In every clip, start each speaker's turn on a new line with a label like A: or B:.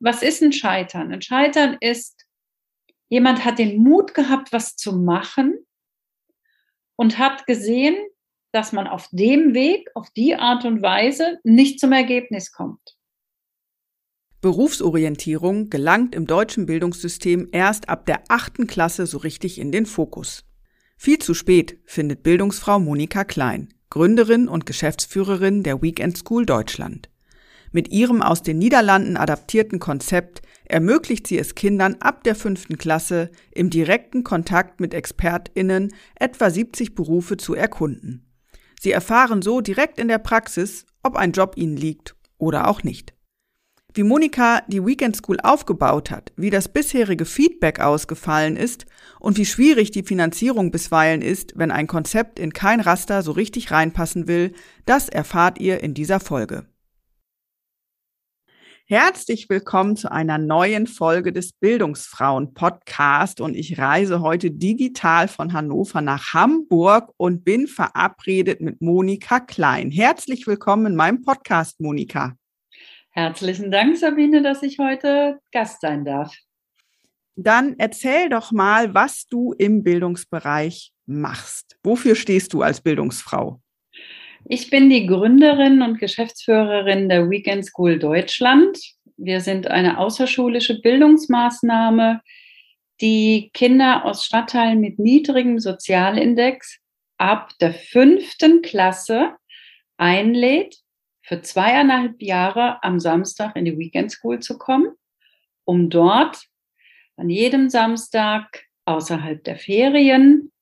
A: Was ist ein Scheitern? Ein Scheitern ist, jemand hat den Mut gehabt, was zu machen und hat gesehen, dass man auf dem Weg, auf die Art und Weise nicht zum Ergebnis kommt.
B: Berufsorientierung gelangt im deutschen Bildungssystem erst ab der achten Klasse so richtig in den Fokus. Viel zu spät findet Bildungsfrau Monika Klein, Gründerin und Geschäftsführerin der Weekend School Deutschland. Mit ihrem aus den Niederlanden adaptierten Konzept ermöglicht sie es Kindern ab der fünften Klasse im direkten Kontakt mit ExpertInnen etwa 70 Berufe zu erkunden. Sie erfahren so direkt in der Praxis, ob ein Job ihnen liegt oder auch nicht. Wie Monika die Weekend School aufgebaut hat, wie das bisherige Feedback ausgefallen ist und wie schwierig die Finanzierung bisweilen ist, wenn ein Konzept in kein Raster so richtig reinpassen will, das erfahrt ihr in dieser Folge. Herzlich willkommen zu einer neuen Folge des Bildungsfrauen Podcast und ich reise heute digital von Hannover nach Hamburg und bin verabredet mit Monika Klein. Herzlich willkommen in meinem Podcast, Monika.
A: Herzlichen Dank, Sabine, dass ich heute Gast sein darf.
B: Dann erzähl doch mal, was du im Bildungsbereich machst. Wofür stehst du als Bildungsfrau?
A: Ich bin die Gründerin und Geschäftsführerin der Weekend School Deutschland. Wir sind eine außerschulische Bildungsmaßnahme, die Kinder aus Stadtteilen mit niedrigem Sozialindex ab der fünften Klasse einlädt, für zweieinhalb Jahre am Samstag in die Weekend School zu kommen, um dort an jedem Samstag außerhalb der Ferien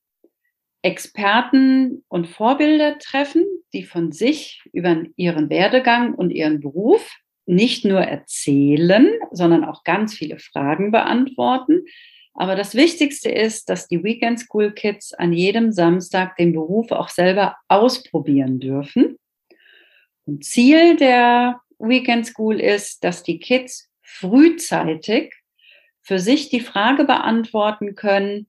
A: Experten und Vorbilder treffen, die von sich über ihren Werdegang und ihren Beruf nicht nur erzählen, sondern auch ganz viele Fragen beantworten. Aber das Wichtigste ist, dass die Weekend School Kids an jedem Samstag den Beruf auch selber ausprobieren dürfen. Und Ziel der Weekend School ist, dass die Kids frühzeitig für sich die Frage beantworten können,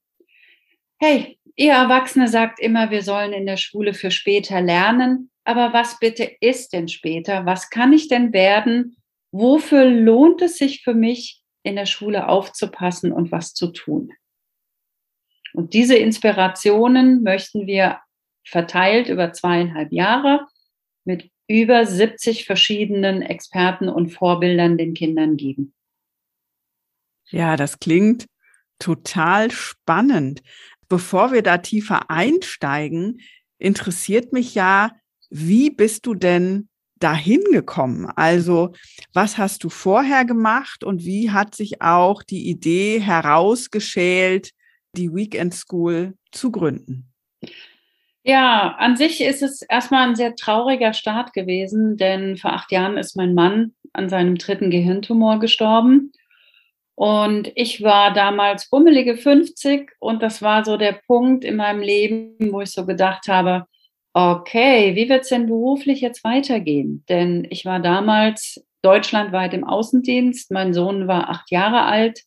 A: hey, Ihr Erwachsene sagt immer, wir sollen in der Schule für später lernen. Aber was bitte ist denn später? Was kann ich denn werden? Wofür lohnt es sich für mich, in der Schule aufzupassen und was zu tun? Und diese Inspirationen möchten wir verteilt über zweieinhalb Jahre mit über 70 verschiedenen Experten und Vorbildern den Kindern geben.
B: Ja, das klingt total spannend. Bevor wir da tiefer einsteigen, interessiert mich ja, wie bist du denn dahin gekommen? Also, was hast du vorher gemacht und wie hat sich auch die Idee herausgeschält, die Weekend School zu gründen?
A: Ja, an sich ist es erstmal ein sehr trauriger Start gewesen, denn vor acht Jahren ist mein Mann an seinem dritten Gehirntumor gestorben. Und ich war damals bummelige 50 und das war so der Punkt in meinem Leben, wo ich so gedacht habe, okay, wie wird es denn beruflich jetzt weitergehen? Denn ich war damals deutschlandweit im Außendienst, mein Sohn war acht Jahre alt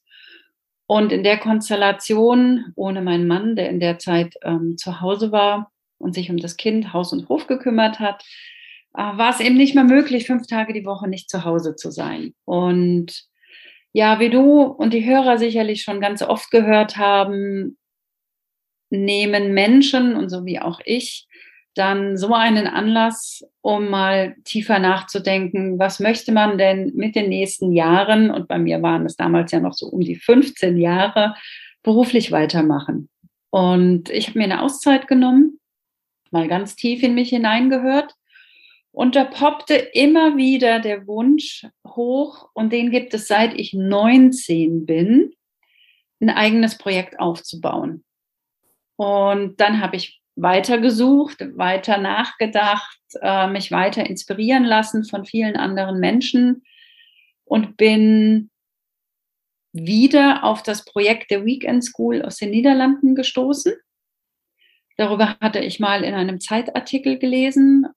A: und in der Konstellation ohne meinen Mann, der in der Zeit ähm, zu Hause war und sich um das Kind, Haus und Hof gekümmert hat, äh, war es eben nicht mehr möglich, fünf Tage die Woche nicht zu Hause zu sein. Und ja, wie du und die Hörer sicherlich schon ganz oft gehört haben, nehmen Menschen und so wie auch ich dann so einen Anlass, um mal tiefer nachzudenken, was möchte man denn mit den nächsten Jahren, und bei mir waren es damals ja noch so um die 15 Jahre, beruflich weitermachen. Und ich habe mir eine Auszeit genommen, mal ganz tief in mich hineingehört. Und da poppte immer wieder der Wunsch hoch, und den gibt es seit ich 19 bin, ein eigenes Projekt aufzubauen. Und dann habe ich weiter gesucht, weiter nachgedacht, äh, mich weiter inspirieren lassen von vielen anderen Menschen und bin wieder auf das Projekt der Weekend School aus den Niederlanden gestoßen. Darüber hatte ich mal in einem Zeitartikel gelesen.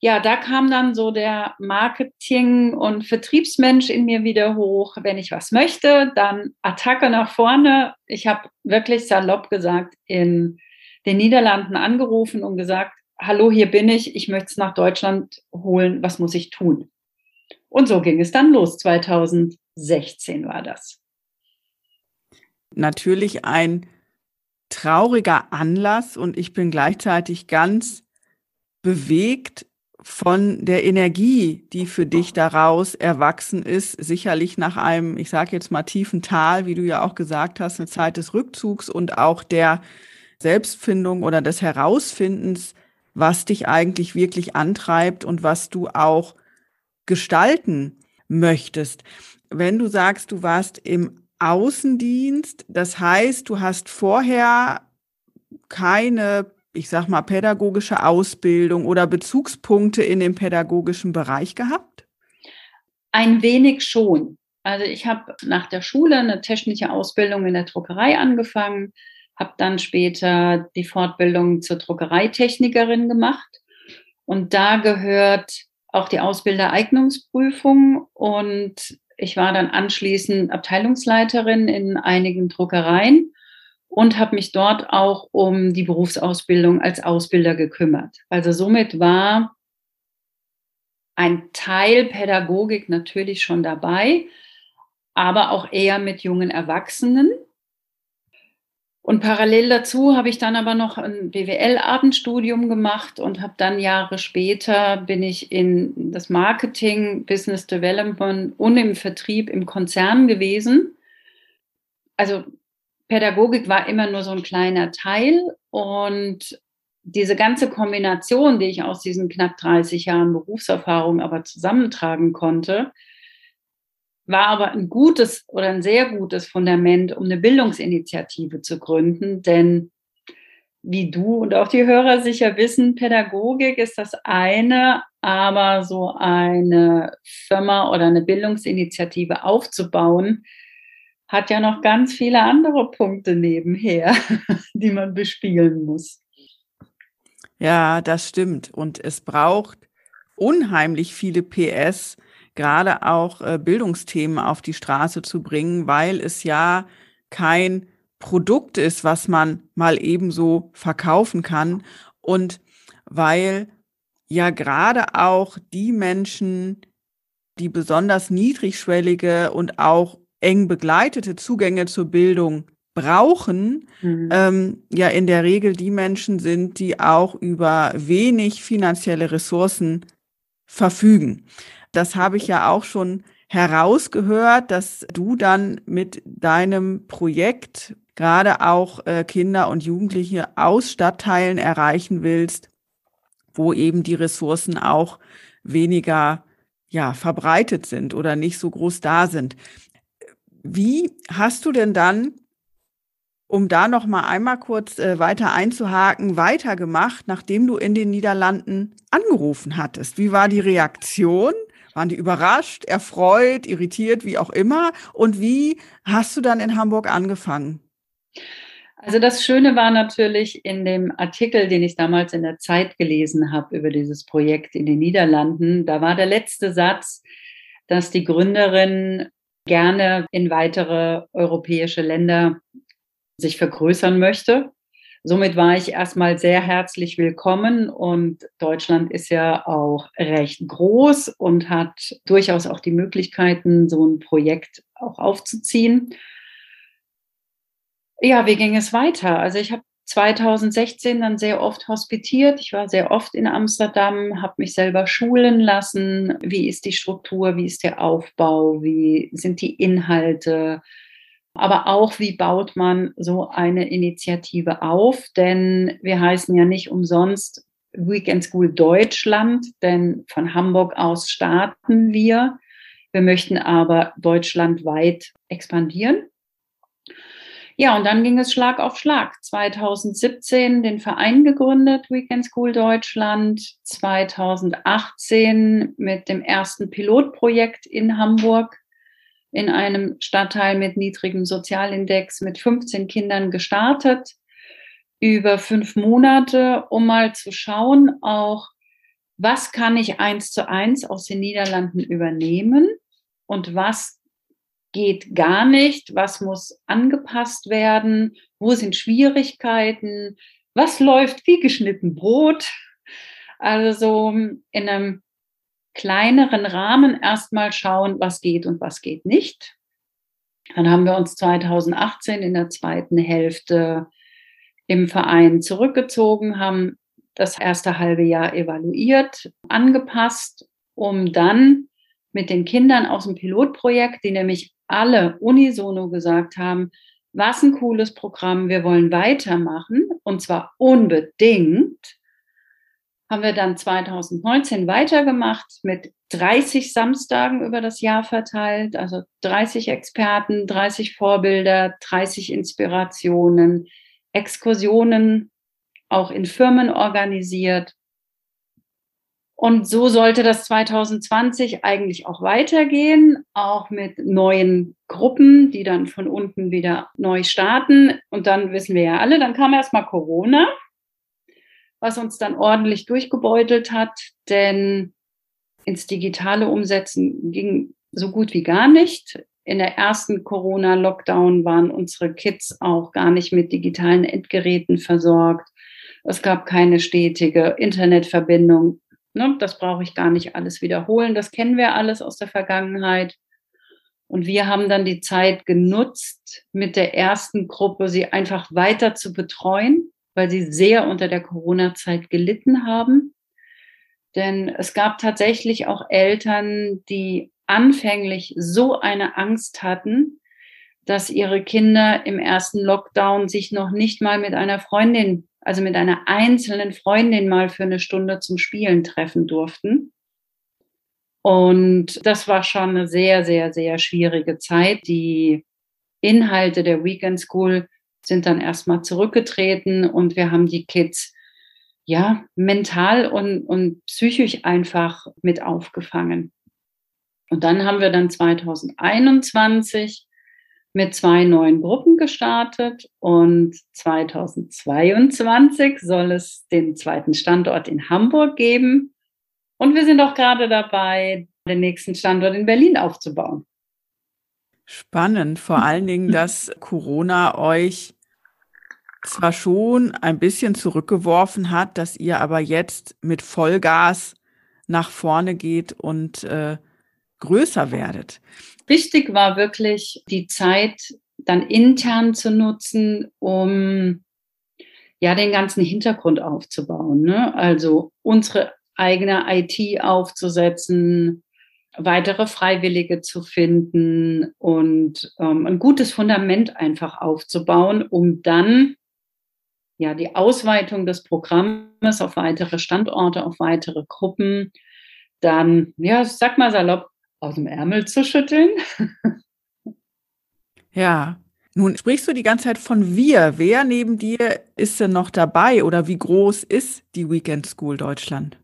A: Ja, da kam dann so der Marketing- und Vertriebsmensch in mir wieder hoch. Wenn ich was möchte, dann Attacke nach vorne. Ich habe wirklich salopp gesagt in den Niederlanden angerufen und gesagt, hallo, hier bin ich, ich möchte es nach Deutschland holen, was muss ich tun? Und so ging es dann los. 2016 war das.
B: Natürlich ein trauriger Anlass und ich bin gleichzeitig ganz bewegt von der Energie, die für dich daraus erwachsen ist, sicherlich nach einem, ich sage jetzt mal tiefen Tal, wie du ja auch gesagt hast, eine Zeit des Rückzugs und auch der Selbstfindung oder des Herausfindens, was dich eigentlich wirklich antreibt und was du auch gestalten möchtest. Wenn du sagst, du warst im Außendienst, das heißt, du hast vorher keine, ich sag mal, pädagogische Ausbildung oder Bezugspunkte in dem pädagogischen Bereich gehabt?
A: Ein wenig schon. Also ich habe nach der Schule eine technische Ausbildung in der Druckerei angefangen, habe dann später die Fortbildung zur Druckereitechnikerin gemacht. Und da gehört auch die Ausbildereignungsprüfung. Und ich war dann anschließend Abteilungsleiterin in einigen Druckereien und habe mich dort auch um die Berufsausbildung als Ausbilder gekümmert. Also somit war ein Teil Pädagogik natürlich schon dabei, aber auch eher mit jungen Erwachsenen. Und parallel dazu habe ich dann aber noch ein BWL-Abendstudium gemacht und habe dann Jahre später bin ich in das Marketing, Business Development und im Vertrieb im Konzern gewesen. Also Pädagogik war immer nur so ein kleiner Teil und diese ganze Kombination, die ich aus diesen knapp 30 Jahren Berufserfahrung aber zusammentragen konnte, war aber ein gutes oder ein sehr gutes Fundament, um eine Bildungsinitiative zu gründen. Denn wie du und auch die Hörer sicher wissen, Pädagogik ist das eine, aber so eine Firma oder eine Bildungsinitiative aufzubauen, hat ja noch ganz viele andere Punkte nebenher, die man bespielen muss.
B: Ja, das stimmt. Und es braucht unheimlich viele PS, gerade auch äh, Bildungsthemen auf die Straße zu bringen, weil es ja kein Produkt ist, was man mal ebenso verkaufen kann und weil ja gerade auch die Menschen, die besonders niedrigschwellige und auch eng begleitete Zugänge zur Bildung brauchen, mhm. ähm, ja in der Regel die Menschen sind, die auch über wenig finanzielle Ressourcen verfügen das habe ich ja auch schon herausgehört, dass du dann mit deinem Projekt gerade auch äh, Kinder und Jugendliche aus Stadtteilen erreichen willst, wo eben die Ressourcen auch weniger ja, verbreitet sind oder nicht so groß da sind. Wie hast du denn dann, um da noch mal einmal kurz äh, weiter einzuhaken, weitergemacht, nachdem du in den Niederlanden angerufen hattest? Wie war die Reaktion? Waren die überrascht, erfreut, irritiert, wie auch immer? Und wie hast du dann in Hamburg angefangen?
A: Also das Schöne war natürlich in dem Artikel, den ich damals in der Zeit gelesen habe über dieses Projekt in den Niederlanden, da war der letzte Satz, dass die Gründerin gerne in weitere europäische Länder sich vergrößern möchte Somit war ich erstmal sehr herzlich willkommen und Deutschland ist ja auch recht groß und hat durchaus auch die Möglichkeiten, so ein Projekt auch aufzuziehen. Ja, wie ging es weiter? Also ich habe 2016 dann sehr oft hospitiert. Ich war sehr oft in Amsterdam, habe mich selber schulen lassen. Wie ist die Struktur? Wie ist der Aufbau? Wie sind die Inhalte? Aber auch, wie baut man so eine Initiative auf? Denn wir heißen ja nicht umsonst Weekend School Deutschland, denn von Hamburg aus starten wir. Wir möchten aber deutschlandweit expandieren. Ja, und dann ging es Schlag auf Schlag. 2017 den Verein gegründet, Weekend School Deutschland. 2018 mit dem ersten Pilotprojekt in Hamburg in einem Stadtteil mit niedrigem Sozialindex mit 15 Kindern gestartet. Über fünf Monate, um mal zu schauen, auch was kann ich eins zu eins aus den Niederlanden übernehmen und was geht gar nicht, was muss angepasst werden, wo sind Schwierigkeiten, was läuft wie geschnitten Brot. Also so in einem kleineren Rahmen erstmal schauen, was geht und was geht nicht. Dann haben wir uns 2018 in der zweiten Hälfte im Verein zurückgezogen, haben das erste halbe Jahr evaluiert, angepasst, um dann mit den Kindern aus dem Pilotprojekt, die nämlich alle unisono gesagt haben, was ein cooles Programm, wir wollen weitermachen und zwar unbedingt, haben wir dann 2019 weitergemacht mit 30 Samstagen über das Jahr verteilt, also 30 Experten, 30 Vorbilder, 30 Inspirationen, Exkursionen auch in Firmen organisiert und so sollte das 2020 eigentlich auch weitergehen, auch mit neuen Gruppen, die dann von unten wieder neu starten. Und dann wissen wir ja alle, dann kam erstmal Corona, was uns dann ordentlich durchgebeutelt hat, denn ins digitale Umsetzen ging so gut wie gar nicht. In der ersten Corona-Lockdown waren unsere Kids auch gar nicht mit digitalen Endgeräten versorgt. Es gab keine stetige Internetverbindung. Ne, das brauche ich gar nicht alles wiederholen. Das kennen wir alles aus der Vergangenheit. Und wir haben dann die Zeit genutzt, mit der ersten Gruppe sie einfach weiter zu betreuen, weil sie sehr unter der Corona-Zeit gelitten haben. Denn es gab tatsächlich auch Eltern, die anfänglich so eine Angst hatten, dass ihre Kinder im ersten Lockdown sich noch nicht mal mit einer Freundin also mit einer einzelnen Freundin mal für eine Stunde zum Spielen treffen durften. Und das war schon eine sehr, sehr, sehr schwierige Zeit. Die Inhalte der Weekend School sind dann erstmal zurückgetreten und wir haben die Kids ja mental und, und psychisch einfach mit aufgefangen. Und dann haben wir dann 2021 mit zwei neuen Gruppen gestartet und 2022 soll es den zweiten Standort in Hamburg geben. Und wir sind auch gerade dabei, den nächsten Standort in Berlin aufzubauen.
B: Spannend, vor allen Dingen, dass Corona euch zwar schon ein bisschen zurückgeworfen hat, dass ihr aber jetzt mit Vollgas nach vorne geht und äh, größer werdet.
A: Wichtig war wirklich die Zeit dann intern zu nutzen, um ja den ganzen Hintergrund aufzubauen. Ne? Also unsere eigene IT aufzusetzen, weitere Freiwillige zu finden und ähm, ein gutes Fundament einfach aufzubauen, um dann ja die Ausweitung des Programmes auf weitere Standorte, auf weitere Gruppen, dann, ja, sag mal salopp, aus dem Ärmel zu schütteln.
B: ja. Nun sprichst du die ganze Zeit von wir. Wer neben dir ist denn noch dabei oder wie groß ist die Weekend School Deutschland?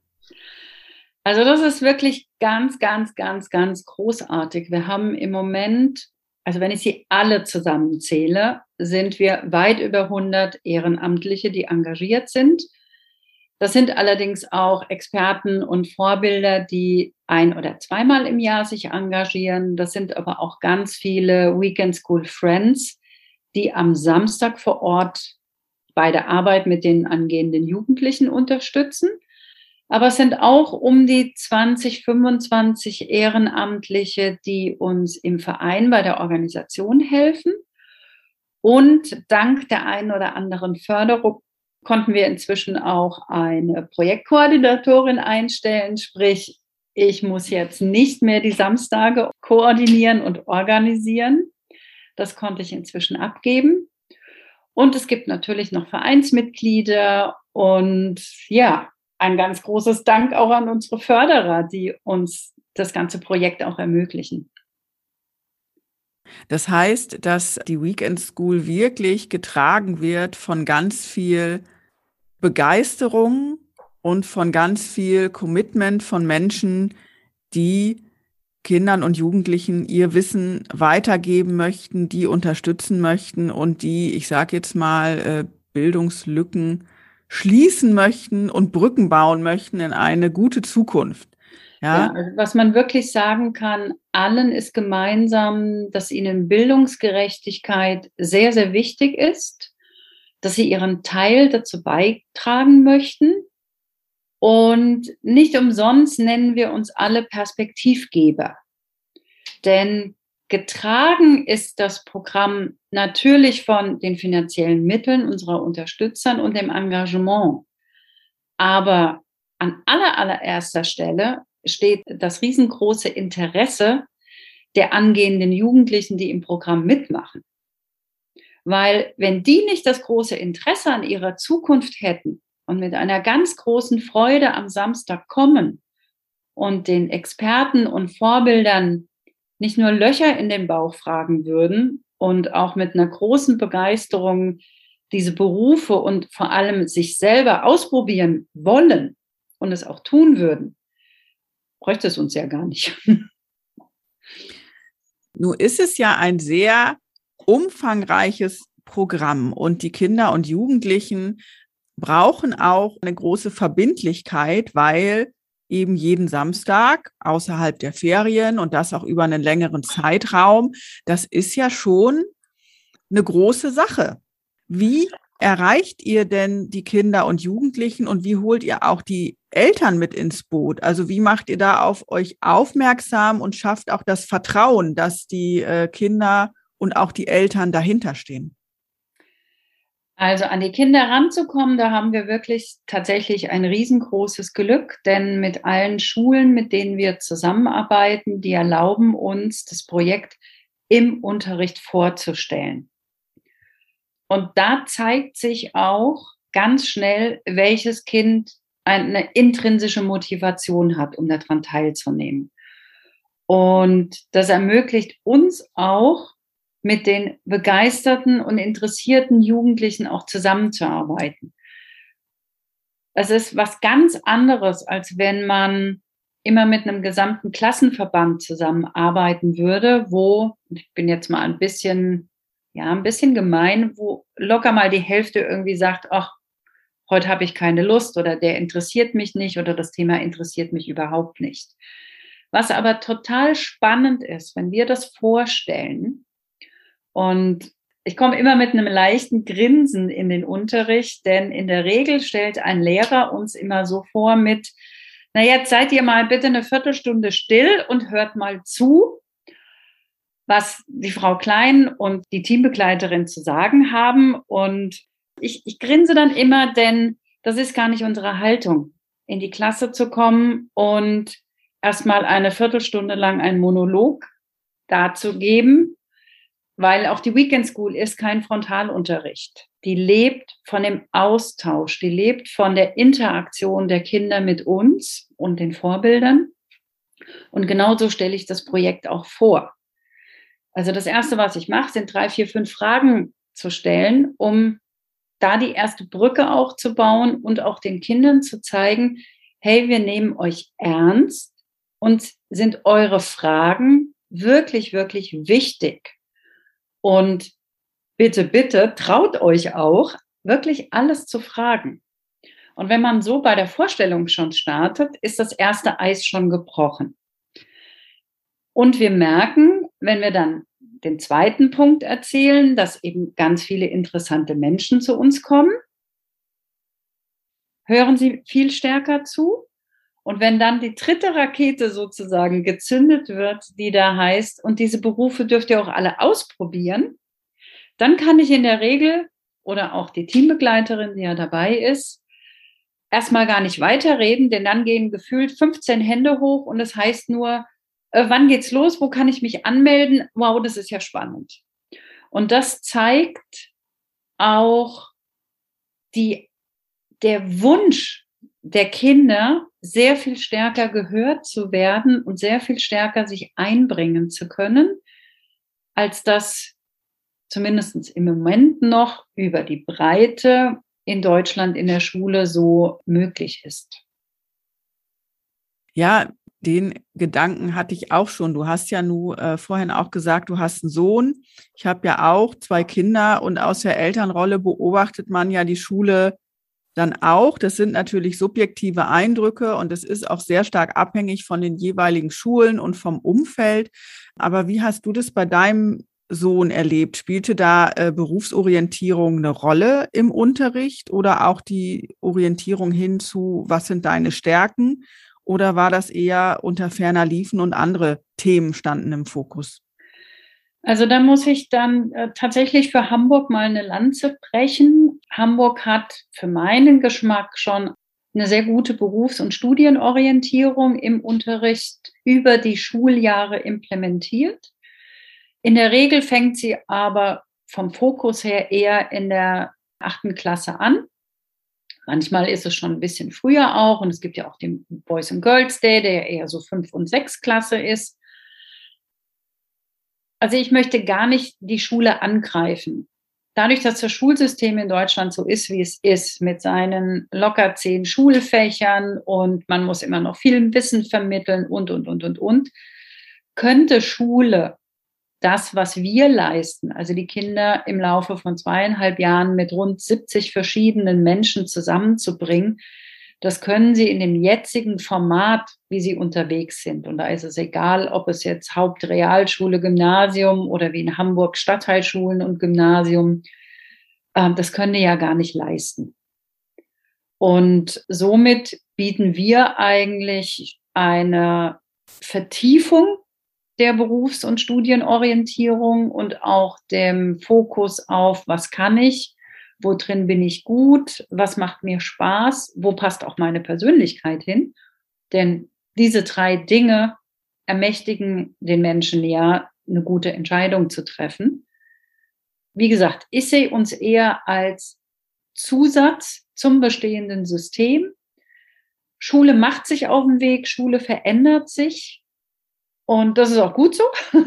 A: Also das ist wirklich ganz, ganz, ganz, ganz großartig. Wir haben im Moment, also wenn ich sie alle zusammenzähle, sind wir weit über 100 Ehrenamtliche, die engagiert sind. Das sind allerdings auch Experten und Vorbilder, die ein- oder zweimal im Jahr sich engagieren. Das sind aber auch ganz viele Weekend School Friends, die am Samstag vor Ort bei der Arbeit mit den angehenden Jugendlichen unterstützen. Aber es sind auch um die 20, 25 Ehrenamtliche, die uns im Verein bei der Organisation helfen. Und dank der einen oder anderen Förderung konnten wir inzwischen auch eine Projektkoordinatorin einstellen, sprich, ich muss jetzt nicht mehr die Samstage koordinieren und organisieren. Das konnte ich inzwischen abgeben. Und es gibt natürlich noch Vereinsmitglieder und ja, ein ganz großes Dank auch an unsere Förderer, die uns das ganze Projekt auch ermöglichen.
B: Das heißt, dass die Weekend School wirklich getragen wird von ganz viel Begeisterung und von ganz viel Commitment von Menschen, die Kindern und Jugendlichen ihr Wissen weitergeben möchten, die unterstützen möchten und die, ich sage jetzt mal, äh, Bildungslücken schließen möchten und Brücken bauen möchten in eine gute Zukunft.
A: Ja? ja also was man wirklich sagen kann, allen ist gemeinsam, dass ihnen Bildungsgerechtigkeit sehr, sehr wichtig ist, dass sie ihren Teil dazu beitragen möchten. Und nicht umsonst nennen wir uns alle Perspektivgeber. Denn getragen ist das Programm natürlich von den finanziellen Mitteln unserer Unterstützern und dem Engagement. Aber an aller, allererster Stelle steht das riesengroße Interesse der angehenden Jugendlichen, die im Programm mitmachen. Weil wenn die nicht das große Interesse an ihrer Zukunft hätten und mit einer ganz großen Freude am Samstag kommen und den Experten und Vorbildern nicht nur Löcher in den Bauch fragen würden und auch mit einer großen Begeisterung diese Berufe und vor allem sich selber ausprobieren wollen und es auch tun würden, bräuchte es uns ja gar nicht.
B: Nun ist es ja ein sehr umfangreiches Programm und die Kinder und Jugendlichen brauchen auch eine große Verbindlichkeit, weil eben jeden Samstag außerhalb der Ferien und das auch über einen längeren Zeitraum, das ist ja schon eine große Sache. Wie erreicht ihr denn die Kinder und Jugendlichen und wie holt ihr auch die Eltern mit ins Boot? Also wie macht ihr da auf euch aufmerksam und schafft auch das Vertrauen, dass die äh, Kinder und auch die Eltern dahinter stehen?
A: Also an die Kinder ranzukommen, da haben wir wirklich tatsächlich ein riesengroßes Glück, denn mit allen Schulen, mit denen wir zusammenarbeiten, die erlauben uns, das Projekt im Unterricht vorzustellen. Und da zeigt sich auch ganz schnell, welches Kind eine intrinsische Motivation hat, um daran teilzunehmen. Und das ermöglicht uns auch, mit den begeisterten und interessierten Jugendlichen auch zusammenzuarbeiten. Es ist was ganz anderes, als wenn man immer mit einem gesamten Klassenverband zusammenarbeiten würde, wo, ich bin jetzt mal ein bisschen ja, ein bisschen gemein, wo locker mal die Hälfte irgendwie sagt, ach, heute habe ich keine Lust oder der interessiert mich nicht oder das Thema interessiert mich überhaupt nicht. Was aber total spannend ist, wenn wir das vorstellen und ich komme immer mit einem leichten Grinsen in den Unterricht, denn in der Regel stellt ein Lehrer uns immer so vor mit, na jetzt seid ihr mal bitte eine Viertelstunde still und hört mal zu was die Frau Klein und die Teambegleiterin zu sagen haben. Und ich, ich grinse dann immer, denn das ist gar nicht unsere Haltung, in die Klasse zu kommen und erstmal eine Viertelstunde lang einen Monolog darzugeben, weil auch die Weekend School ist kein Frontalunterricht. Die lebt von dem Austausch, die lebt von der Interaktion der Kinder mit uns und den Vorbildern. Und genauso stelle ich das Projekt auch vor. Also das Erste, was ich mache, sind drei, vier, fünf Fragen zu stellen, um da die erste Brücke auch zu bauen und auch den Kindern zu zeigen, hey, wir nehmen euch ernst und sind eure Fragen wirklich, wirklich wichtig. Und bitte, bitte traut euch auch, wirklich alles zu fragen. Und wenn man so bei der Vorstellung schon startet, ist das erste Eis schon gebrochen. Und wir merken, wenn wir dann den zweiten Punkt erzählen, dass eben ganz viele interessante Menschen zu uns kommen, hören sie viel stärker zu. Und wenn dann die dritte Rakete sozusagen gezündet wird, die da heißt, und diese Berufe dürft ihr auch alle ausprobieren, dann kann ich in der Regel oder auch die Teambegleiterin, die ja dabei ist, erstmal gar nicht weiterreden, denn dann gehen gefühlt 15 Hände hoch und es das heißt nur, äh, wann geht's los, wo kann ich mich anmelden? Wow, das ist ja spannend. Und das zeigt auch die, der Wunsch der Kinder, sehr viel stärker gehört zu werden und sehr viel stärker sich einbringen zu können, als das zumindest im Moment noch über die Breite in Deutschland in der Schule so möglich ist.
B: Ja, den Gedanken hatte ich auch schon. Du hast ja nu äh, vorhin auch gesagt, du hast einen Sohn. Ich habe ja auch zwei Kinder und aus der Elternrolle beobachtet man ja die Schule dann auch. Das sind natürlich subjektive Eindrücke und es ist auch sehr stark abhängig von den jeweiligen Schulen und vom Umfeld. Aber wie hast du das bei deinem Sohn erlebt? Spielte da äh, Berufsorientierung eine Rolle im Unterricht oder auch die Orientierung hin zu, was sind deine Stärken? Oder war das eher unter ferner Liefen und andere Themen standen im Fokus?
A: Also da muss ich dann äh, tatsächlich für Hamburg mal eine Lanze brechen. Hamburg hat für meinen Geschmack schon eine sehr gute Berufs- und Studienorientierung im Unterricht über die Schuljahre implementiert. In der Regel fängt sie aber vom Fokus her eher in der achten Klasse an. Manchmal ist es schon ein bisschen früher auch und es gibt ja auch den Boys and Girls Day, der eher so fünf und sechs Klasse ist. Also ich möchte gar nicht die Schule angreifen. Dadurch, dass das Schulsystem in Deutschland so ist, wie es ist, mit seinen locker zehn Schulfächern und man muss immer noch viel Wissen vermitteln und, und, und, und, und, könnte Schule das, was wir leisten, also die Kinder im Laufe von zweieinhalb Jahren mit rund 70 verschiedenen Menschen zusammenzubringen, das können sie in dem jetzigen Format, wie sie unterwegs sind. Und da ist es egal, ob es jetzt Hauptrealschule, Gymnasium oder wie in Hamburg Stadtteilschulen und Gymnasium, ähm, das können die ja gar nicht leisten. Und somit bieten wir eigentlich eine Vertiefung der Berufs- und Studienorientierung und auch dem Fokus auf, was kann ich, wo drin bin ich gut, was macht mir Spaß, wo passt auch meine Persönlichkeit hin. Denn diese drei Dinge ermächtigen den Menschen ja, eine gute Entscheidung zu treffen. Wie gesagt, ich sehe uns eher als Zusatz zum bestehenden System. Schule macht sich auf den Weg, Schule verändert sich. Und das ist auch gut so.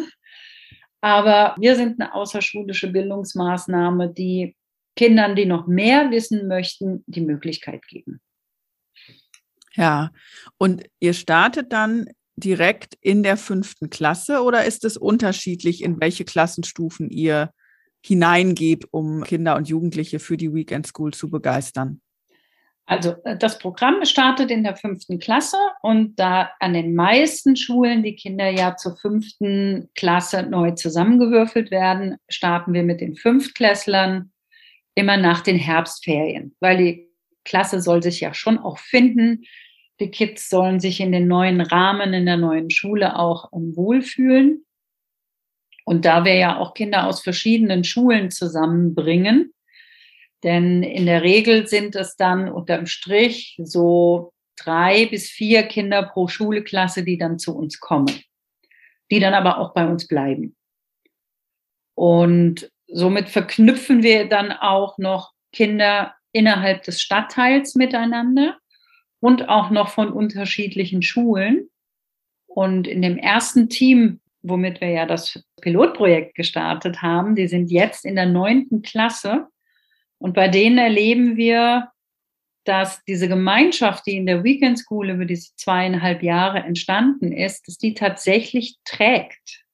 A: Aber wir sind eine außerschulische Bildungsmaßnahme, die Kindern, die noch mehr wissen möchten, die Möglichkeit geben.
B: Ja, und ihr startet dann direkt in der fünften Klasse oder ist es unterschiedlich, in welche Klassenstufen ihr hineingeht, um Kinder und Jugendliche für die Weekend School zu begeistern?
A: Also äh, das Programm startet in der fünften Klasse und da an den meisten Schulen die Kinder ja zur fünften Klasse neu zusammengewürfelt werden, starten wir mit den Fünftklässlern immer nach den Herbstferien, weil die Klasse soll sich ja schon auch finden. Die Kids sollen sich in den neuen Rahmen in der neuen Schule auch wohlfühlen. Und da wir ja auch Kinder aus verschiedenen Schulen zusammenbringen, denn in der Regel sind es dann unterm Strich so drei bis vier Kinder pro Schulklasse, die dann zu uns kommen, die dann aber auch bei uns bleiben. Und somit verknüpfen wir dann auch noch Kinder innerhalb des Stadtteils miteinander und auch noch von unterschiedlichen Schulen. Und in dem ersten Team, womit wir ja das Pilotprojekt gestartet haben, die sind jetzt in der neunten Klasse und bei denen erleben wir, dass diese Gemeinschaft, die in der Weekend School über diese zweieinhalb Jahre entstanden ist, dass die tatsächlich trägt.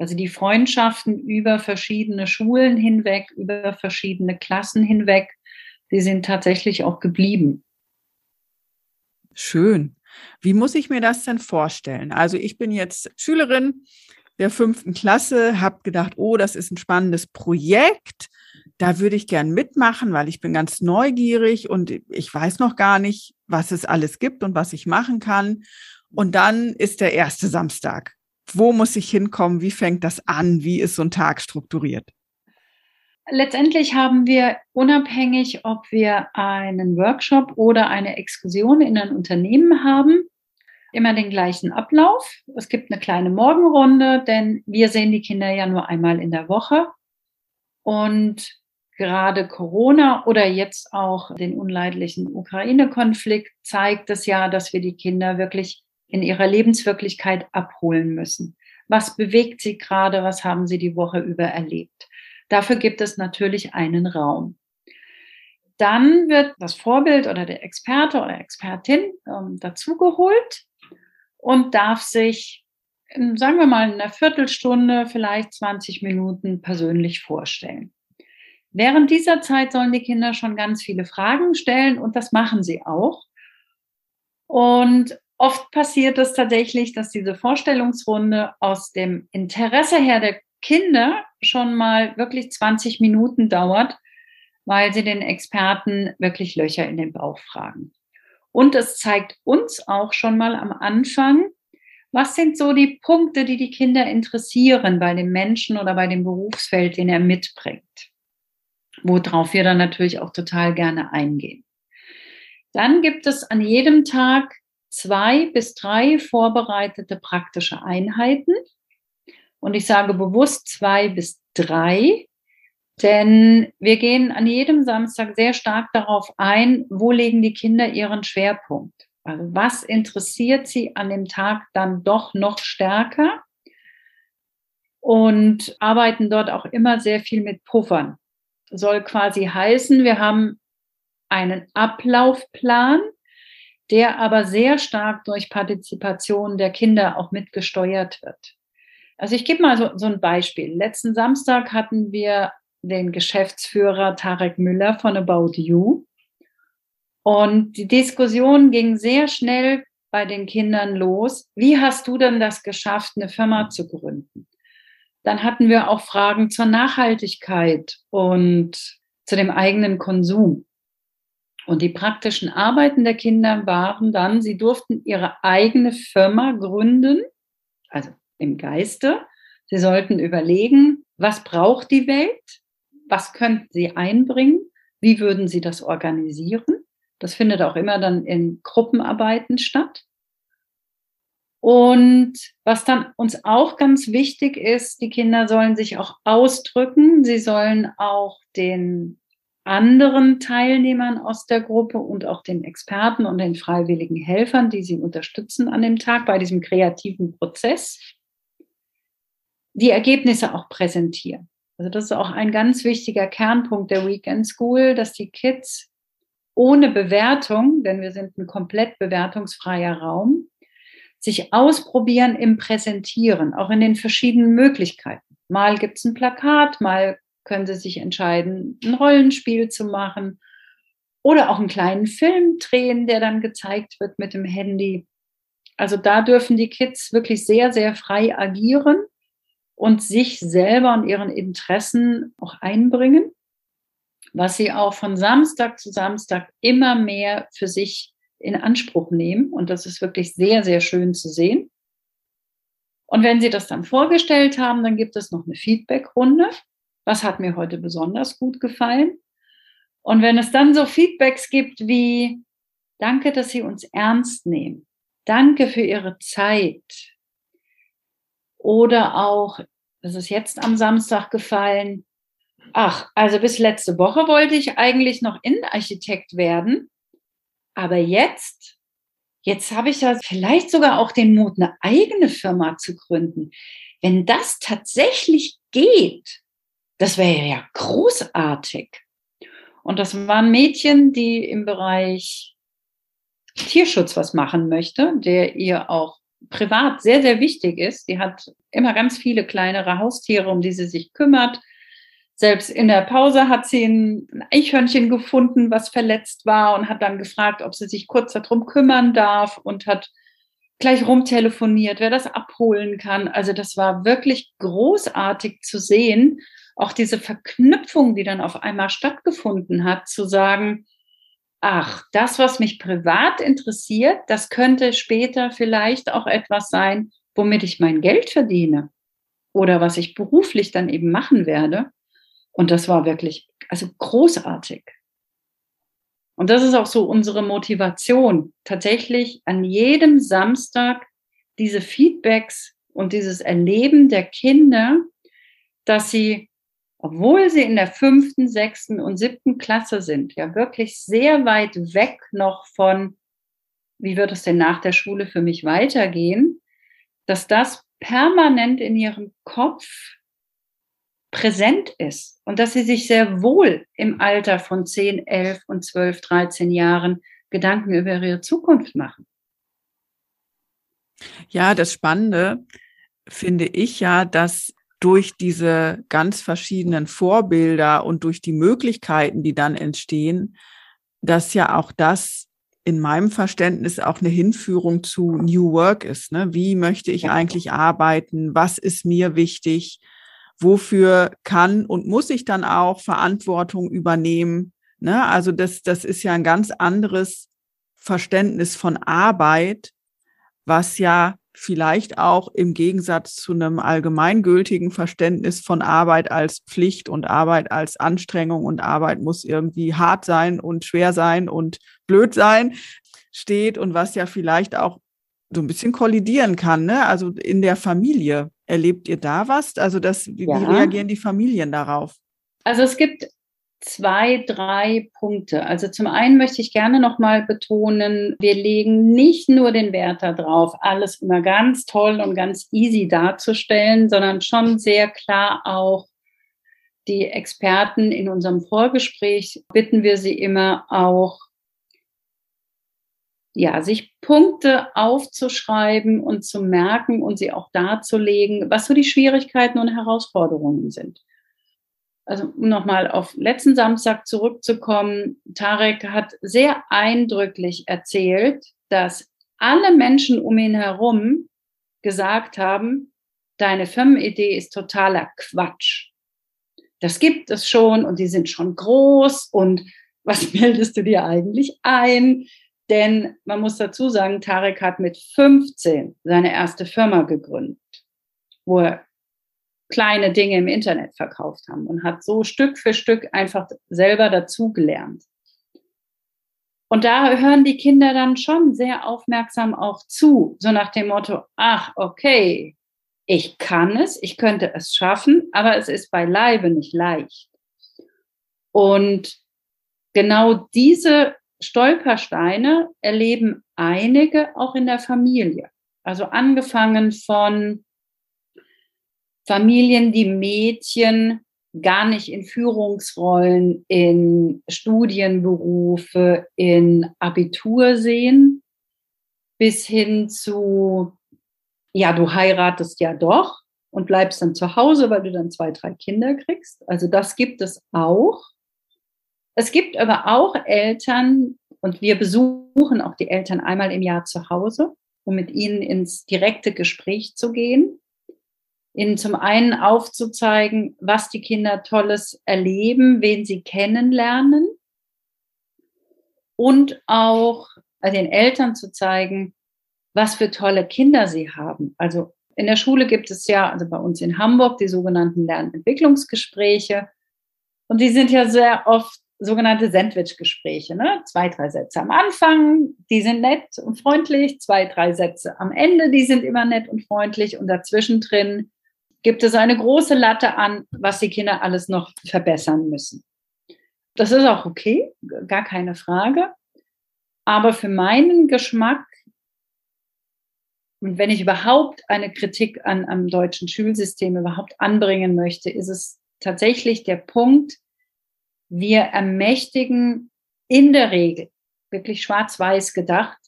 A: Also die Freundschaften über verschiedene Schulen hinweg, über verschiedene Klassen hinweg, die sind tatsächlich auch geblieben.
B: Schön. Wie muss ich mir das denn vorstellen? Also ich bin jetzt Schülerin der fünften Klasse, habe gedacht, oh, das ist ein spannendes Projekt da würde ich gern mitmachen, weil ich bin ganz neugierig und ich weiß noch gar nicht, was es alles gibt und was ich machen kann. Und dann ist der erste Samstag. Wo muss ich hinkommen? Wie fängt das an? Wie ist so ein Tag strukturiert?
A: letztendlich haben wir unabhängig, ob wir einen Workshop oder eine Exkursion in ein Unternehmen haben, immer den gleichen Ablauf. Es gibt eine kleine Morgenrunde, denn wir sehen die Kinder ja nur einmal in der Woche. Und gerade Corona oder jetzt auch den unleidlichen Ukraine-Konflikt zeigt es ja, dass wir die Kinder wirklich in ihrer Lebenswirklichkeit abholen müssen. Was bewegt sie gerade? Was haben sie die Woche über erlebt? Dafür gibt es natürlich einen Raum. Dann wird das Vorbild oder der Experte oder Expertin ähm, dazugeholt und darf sich, sagen wir mal, in einer Viertelstunde, vielleicht 20 Minuten persönlich vorstellen. Während dieser Zeit sollen die Kinder schon ganz viele Fragen stellen und das machen sie auch. Und oft passiert es tatsächlich, dass diese Vorstellungsrunde aus dem Interesse her der Kinder schon mal wirklich 20 Minuten dauert, weil sie den Experten wirklich Löcher in den Bauch fragen. Und es zeigt uns auch schon mal am Anfang, was sind so die Punkte, die die Kinder interessieren bei dem Menschen oder bei dem Berufsfeld, den er mitbringt, worauf wir dann natürlich auch total gerne eingehen. Dann gibt es an jedem Tag zwei bis drei vorbereitete praktische Einheiten. Und ich sage bewusst zwei bis drei, denn wir gehen an jedem Samstag sehr stark darauf ein, wo legen die Kinder ihren Schwerpunkt. Also was interessiert sie an dem Tag dann doch noch stärker? Und arbeiten dort auch immer sehr viel mit Puffern. Soll quasi heißen, wir haben einen Ablaufplan, der aber sehr stark durch Partizipation der Kinder auch mitgesteuert wird. Also ich gebe mal so, so ein Beispiel. Letzten Samstag hatten wir den Geschäftsführer Tarek Müller von About You. Und die Diskussion ging sehr schnell bei den Kindern los. Wie hast du denn das geschafft, eine Firma zu gründen? Dann hatten wir auch Fragen zur Nachhaltigkeit und zu dem eigenen Konsum. Und die praktischen Arbeiten der Kinder waren dann, sie durften ihre eigene Firma gründen, also im Geiste. Sie sollten überlegen, was braucht die Welt? Was könnten sie einbringen? Wie würden sie das organisieren? Das findet auch immer dann in Gruppenarbeiten statt. Und was dann uns auch ganz wichtig ist, die Kinder sollen sich auch ausdrücken. Sie sollen auch den anderen Teilnehmern aus der Gruppe und auch den Experten und den freiwilligen Helfern, die sie unterstützen an dem Tag bei diesem kreativen Prozess, die Ergebnisse auch präsentieren. Also das ist auch ein ganz wichtiger Kernpunkt der Weekend School, dass die Kids ohne Bewertung, denn wir sind ein komplett bewertungsfreier Raum, sich ausprobieren im Präsentieren, auch in den verschiedenen Möglichkeiten. Mal gibt es ein Plakat, mal können sie sich entscheiden, ein Rollenspiel zu machen oder auch einen kleinen Film drehen, der dann gezeigt wird mit dem Handy. Also da dürfen die Kids wirklich sehr, sehr frei agieren und sich selber und ihren Interessen auch einbringen, was sie auch von Samstag zu Samstag immer mehr für sich in Anspruch nehmen. Und das ist wirklich sehr, sehr schön zu sehen. Und wenn Sie das dann vorgestellt haben, dann gibt es noch eine Feedback-Runde. Was hat mir heute besonders gut gefallen? Und wenn es dann so Feedbacks gibt wie, danke, dass Sie uns ernst nehmen. Danke für Ihre Zeit. Oder auch, das ist jetzt am Samstag gefallen, ach, also bis letzte Woche wollte ich eigentlich noch Innenarchitekt werden, aber jetzt, jetzt habe ich ja vielleicht sogar auch den Mut, eine eigene Firma zu gründen. Wenn das tatsächlich geht, das wäre ja großartig. Und das waren Mädchen, die im Bereich Tierschutz was machen möchte, der ihr auch privat sehr, sehr wichtig ist. Die hat immer ganz viele kleinere Haustiere, um die sie sich kümmert. Selbst in der Pause hat sie ein Eichhörnchen gefunden, was verletzt war und hat dann gefragt, ob sie sich kurz darum kümmern darf und hat gleich rumtelefoniert, wer das abholen kann. Also das war wirklich großartig zu sehen. Auch diese Verknüpfung, die dann auf einmal stattgefunden hat, zu sagen, ach, das, was mich privat interessiert, das könnte später vielleicht auch etwas sein, womit ich mein Geld verdiene oder was ich beruflich dann eben machen werde. Und das war wirklich, also großartig. Und das ist auch so unsere Motivation, tatsächlich an jedem Samstag diese Feedbacks und dieses Erleben der Kinder, dass sie, obwohl sie in der fünften, sechsten und siebten Klasse sind, ja wirklich sehr weit weg noch von, wie wird es denn nach der Schule für mich weitergehen, dass das permanent in ihrem Kopf präsent ist und dass sie sich sehr wohl im Alter von 10, 11 und 12, 13 Jahren Gedanken über ihre Zukunft machen.
B: Ja, das Spannende finde ich ja, dass durch diese ganz verschiedenen Vorbilder und durch die Möglichkeiten, die dann entstehen, dass ja auch das in meinem Verständnis auch eine Hinführung zu New Work ist. Ne? Wie möchte ich eigentlich arbeiten? Was ist mir wichtig? Wofür kann und muss ich dann auch Verantwortung übernehmen? Ne? Also das, das ist ja ein ganz anderes Verständnis von Arbeit, was ja vielleicht auch im Gegensatz zu einem allgemeingültigen Verständnis von Arbeit als Pflicht und Arbeit als Anstrengung und Arbeit muss irgendwie hart sein und schwer sein und blöd sein steht und was ja vielleicht auch so ein bisschen kollidieren kann, ne? Also in der Familie. Erlebt ihr da was? Also das, wie, ja. wie reagieren die Familien darauf?
A: Also es gibt zwei, drei Punkte. Also zum einen möchte ich gerne nochmal betonen, wir legen nicht nur den Wert darauf, alles immer ganz toll und ganz easy darzustellen, sondern schon sehr klar auch die Experten in unserem Vorgespräch bitten wir sie immer auch, ja, sich Punkte aufzuschreiben und zu merken und sie auch darzulegen, was so die Schwierigkeiten und Herausforderungen sind also um nochmal auf letzten Samstag zurückzukommen, Tarek hat sehr eindrücklich erzählt, dass alle Menschen um ihn herum gesagt haben, deine Firmenidee ist totaler Quatsch. Das gibt es schon und die sind schon groß und was meldest du dir eigentlich ein? Denn man muss dazu sagen, Tarek hat mit 15 seine erste Firma gegründet, wo er kleine Dinge im Internet verkauft haben und hat so Stück für Stück einfach selber dazugelernt. Und da hören die Kinder dann schon sehr aufmerksam auch zu, so nach dem Motto, ach, okay, ich kann es, ich könnte es schaffen, aber es ist beileibe nicht leicht. Und genau diese Stolpersteine erleben einige auch in der Familie. Also angefangen von Familien, die Mädchen gar nicht in Führungsrollen, in Studienberufe, in Abitur sehen, bis hin zu, ja, du heiratest ja doch und bleibst dann zu Hause, weil du dann zwei, drei Kinder kriegst. Also das gibt es auch. Es gibt aber auch Eltern, und wir besuchen auch die Eltern einmal im Jahr zu Hause, um mit ihnen ins direkte Gespräch zu gehen ihnen zum einen aufzuzeigen, was die Kinder Tolles erleben, wen sie kennenlernen und auch den Eltern zu zeigen, was für tolle Kinder sie haben. Also in der Schule gibt es ja, also bei uns in Hamburg, die sogenannten Lernentwicklungsgespräche. Und die sind ja sehr oft sogenannte Sandwich-Gespräche. Ne? Zwei, drei Sätze am Anfang, die sind nett und freundlich. Zwei, drei Sätze am Ende, die sind immer nett und freundlich. Und dazwischen drin gibt es eine große Latte an, was die Kinder alles noch verbessern müssen. Das ist auch okay, gar keine Frage. Aber für meinen Geschmack, und wenn ich überhaupt eine Kritik an, am deutschen Schulsystem überhaupt anbringen möchte, ist es tatsächlich der Punkt, wir ermächtigen in der Regel, wirklich schwarz-weiß gedacht,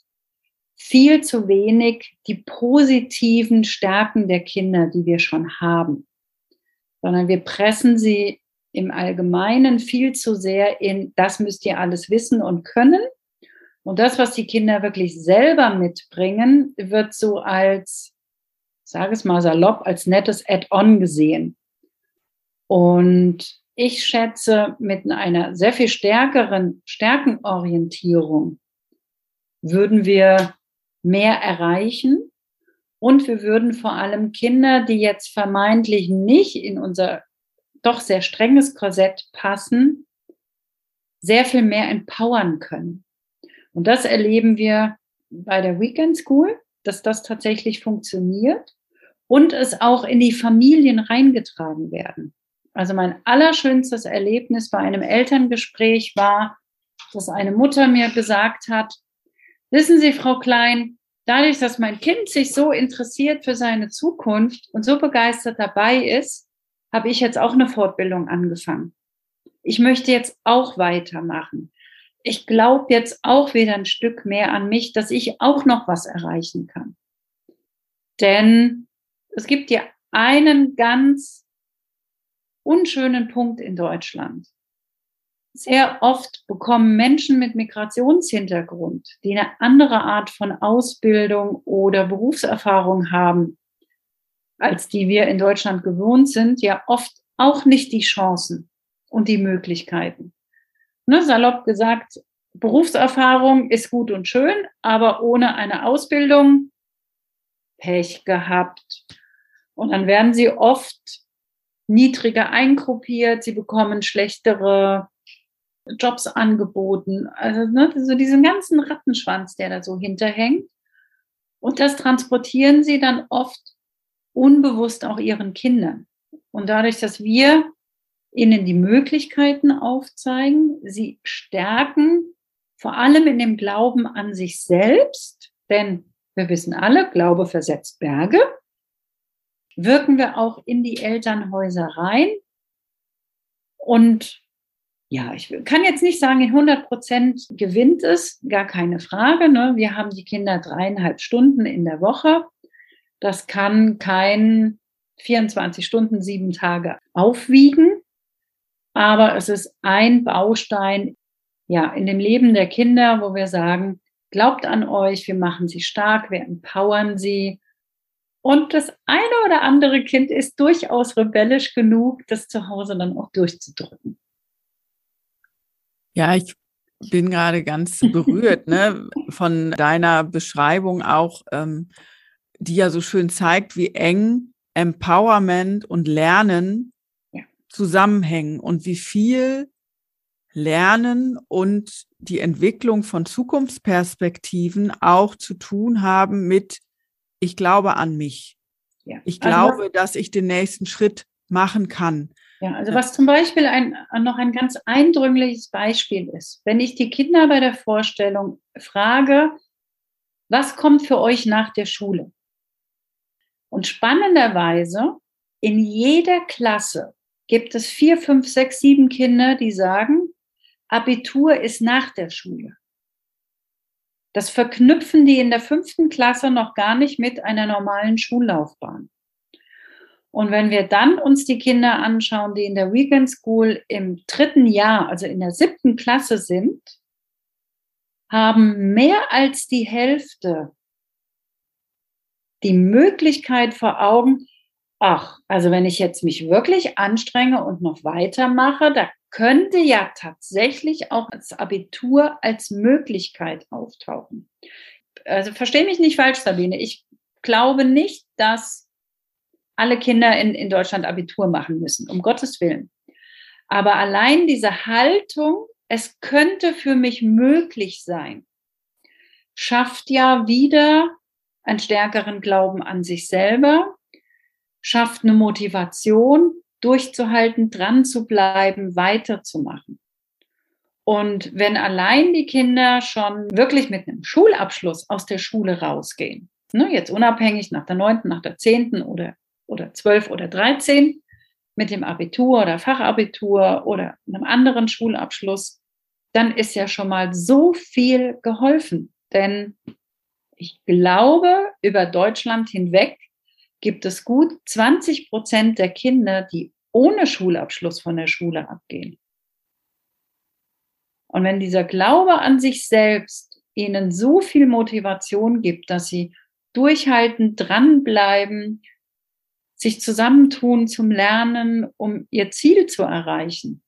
A: viel zu wenig die positiven Stärken der Kinder, die wir schon haben, sondern wir pressen sie im Allgemeinen viel zu sehr in, das müsst ihr alles wissen und können. Und das, was die Kinder wirklich selber mitbringen, wird so als, sage es mal salopp, als nettes Add-on gesehen. Und ich schätze, mit einer sehr viel stärkeren Stärkenorientierung würden wir mehr erreichen. Und wir würden vor allem Kinder, die jetzt vermeintlich nicht in unser doch sehr strenges Korsett passen, sehr viel mehr empowern können. Und das erleben wir bei der Weekend School, dass das tatsächlich funktioniert und es auch in die Familien reingetragen werden. Also mein allerschönstes Erlebnis bei einem Elterngespräch war, dass eine Mutter mir gesagt hat, wissen Sie, Frau Klein, dadurch, dass mein Kind sich so interessiert für seine Zukunft und so begeistert dabei ist, habe ich jetzt auch eine Fortbildung angefangen. Ich möchte jetzt auch weitermachen. Ich glaube jetzt auch wieder ein Stück mehr an mich, dass ich auch noch was erreichen kann. Denn es gibt ja einen ganz unschönen Punkt in Deutschland. Sehr oft bekommen Menschen mit Migrationshintergrund, die eine andere Art von Ausbildung oder Berufserfahrung haben, als die wir in Deutschland gewohnt sind, ja oft auch nicht die Chancen und die Möglichkeiten. Ne, salopp gesagt, Berufserfahrung ist gut und schön, aber ohne eine Ausbildung Pech gehabt. Und dann werden sie oft niedriger eingruppiert, sie bekommen schlechtere Jobs angeboten. Also ne, so diesen ganzen Rattenschwanz, der da so hinterhängt. Und das transportieren sie dann oft unbewusst auch ihren Kindern. Und dadurch, dass wir ihnen die Möglichkeiten aufzeigen, sie stärken, vor allem in dem Glauben an sich selbst, denn wir wissen alle, Glaube versetzt Berge, wirken wir auch in die Elternhäuser rein und ja, ich kann jetzt nicht sagen, in 100 Prozent gewinnt es, gar keine Frage. Ne? Wir haben die Kinder dreieinhalb Stunden in der Woche. Das kann kein 24 Stunden, sieben Tage aufwiegen. Aber es ist ein Baustein, ja, in dem Leben der Kinder, wo wir sagen, glaubt an euch, wir machen sie stark, wir empowern sie. Und das eine oder andere Kind ist durchaus rebellisch genug, das zu Hause dann auch durchzudrücken.
B: Ja, ich bin gerade ganz berührt ne, von deiner Beschreibung auch, ähm, die ja so schön zeigt, wie eng Empowerment und Lernen ja. zusammenhängen und wie viel Lernen und die Entwicklung von Zukunftsperspektiven auch zu tun haben mit, ich glaube an mich. Ja. Ich also glaube, dass ich den nächsten Schritt machen kann.
A: Ja, also was zum Beispiel ein, noch ein ganz eindrückliches Beispiel ist, wenn ich die Kinder bei der Vorstellung frage, was kommt für euch nach der Schule? Und spannenderweise, in jeder Klasse gibt es vier, fünf, sechs, sieben Kinder, die sagen, Abitur ist nach der Schule. Das verknüpfen die in der fünften Klasse noch gar nicht mit einer normalen Schullaufbahn. Und wenn wir dann uns die Kinder anschauen, die in der Weekend School im dritten Jahr, also in der siebten Klasse sind, haben mehr als die Hälfte die Möglichkeit vor Augen, ach, also wenn ich jetzt mich wirklich anstrenge und noch weitermache, da könnte ja tatsächlich auch das Abitur als Möglichkeit auftauchen. Also verstehe mich nicht falsch, Sabine. Ich glaube nicht, dass alle Kinder in, in Deutschland Abitur machen müssen, um Gottes Willen. Aber allein diese Haltung, es könnte für mich möglich sein, schafft ja wieder einen stärkeren Glauben an sich selber, schafft eine Motivation, durchzuhalten, dran zu bleiben, weiterzumachen. Und wenn allein die Kinder schon wirklich mit einem Schulabschluss aus der Schule rausgehen, ne, jetzt unabhängig nach der neunten, nach der zehnten oder oder zwölf oder dreizehn mit dem Abitur oder Fachabitur oder einem anderen Schulabschluss, dann ist ja schon mal so viel geholfen. Denn ich glaube, über Deutschland hinweg gibt es gut 20 Prozent der Kinder, die ohne Schulabschluss von der Schule abgehen. Und wenn dieser Glaube an sich selbst ihnen so viel Motivation gibt, dass sie durchhalten, dranbleiben, sich zusammentun zum Lernen, um ihr Ziel zu erreichen,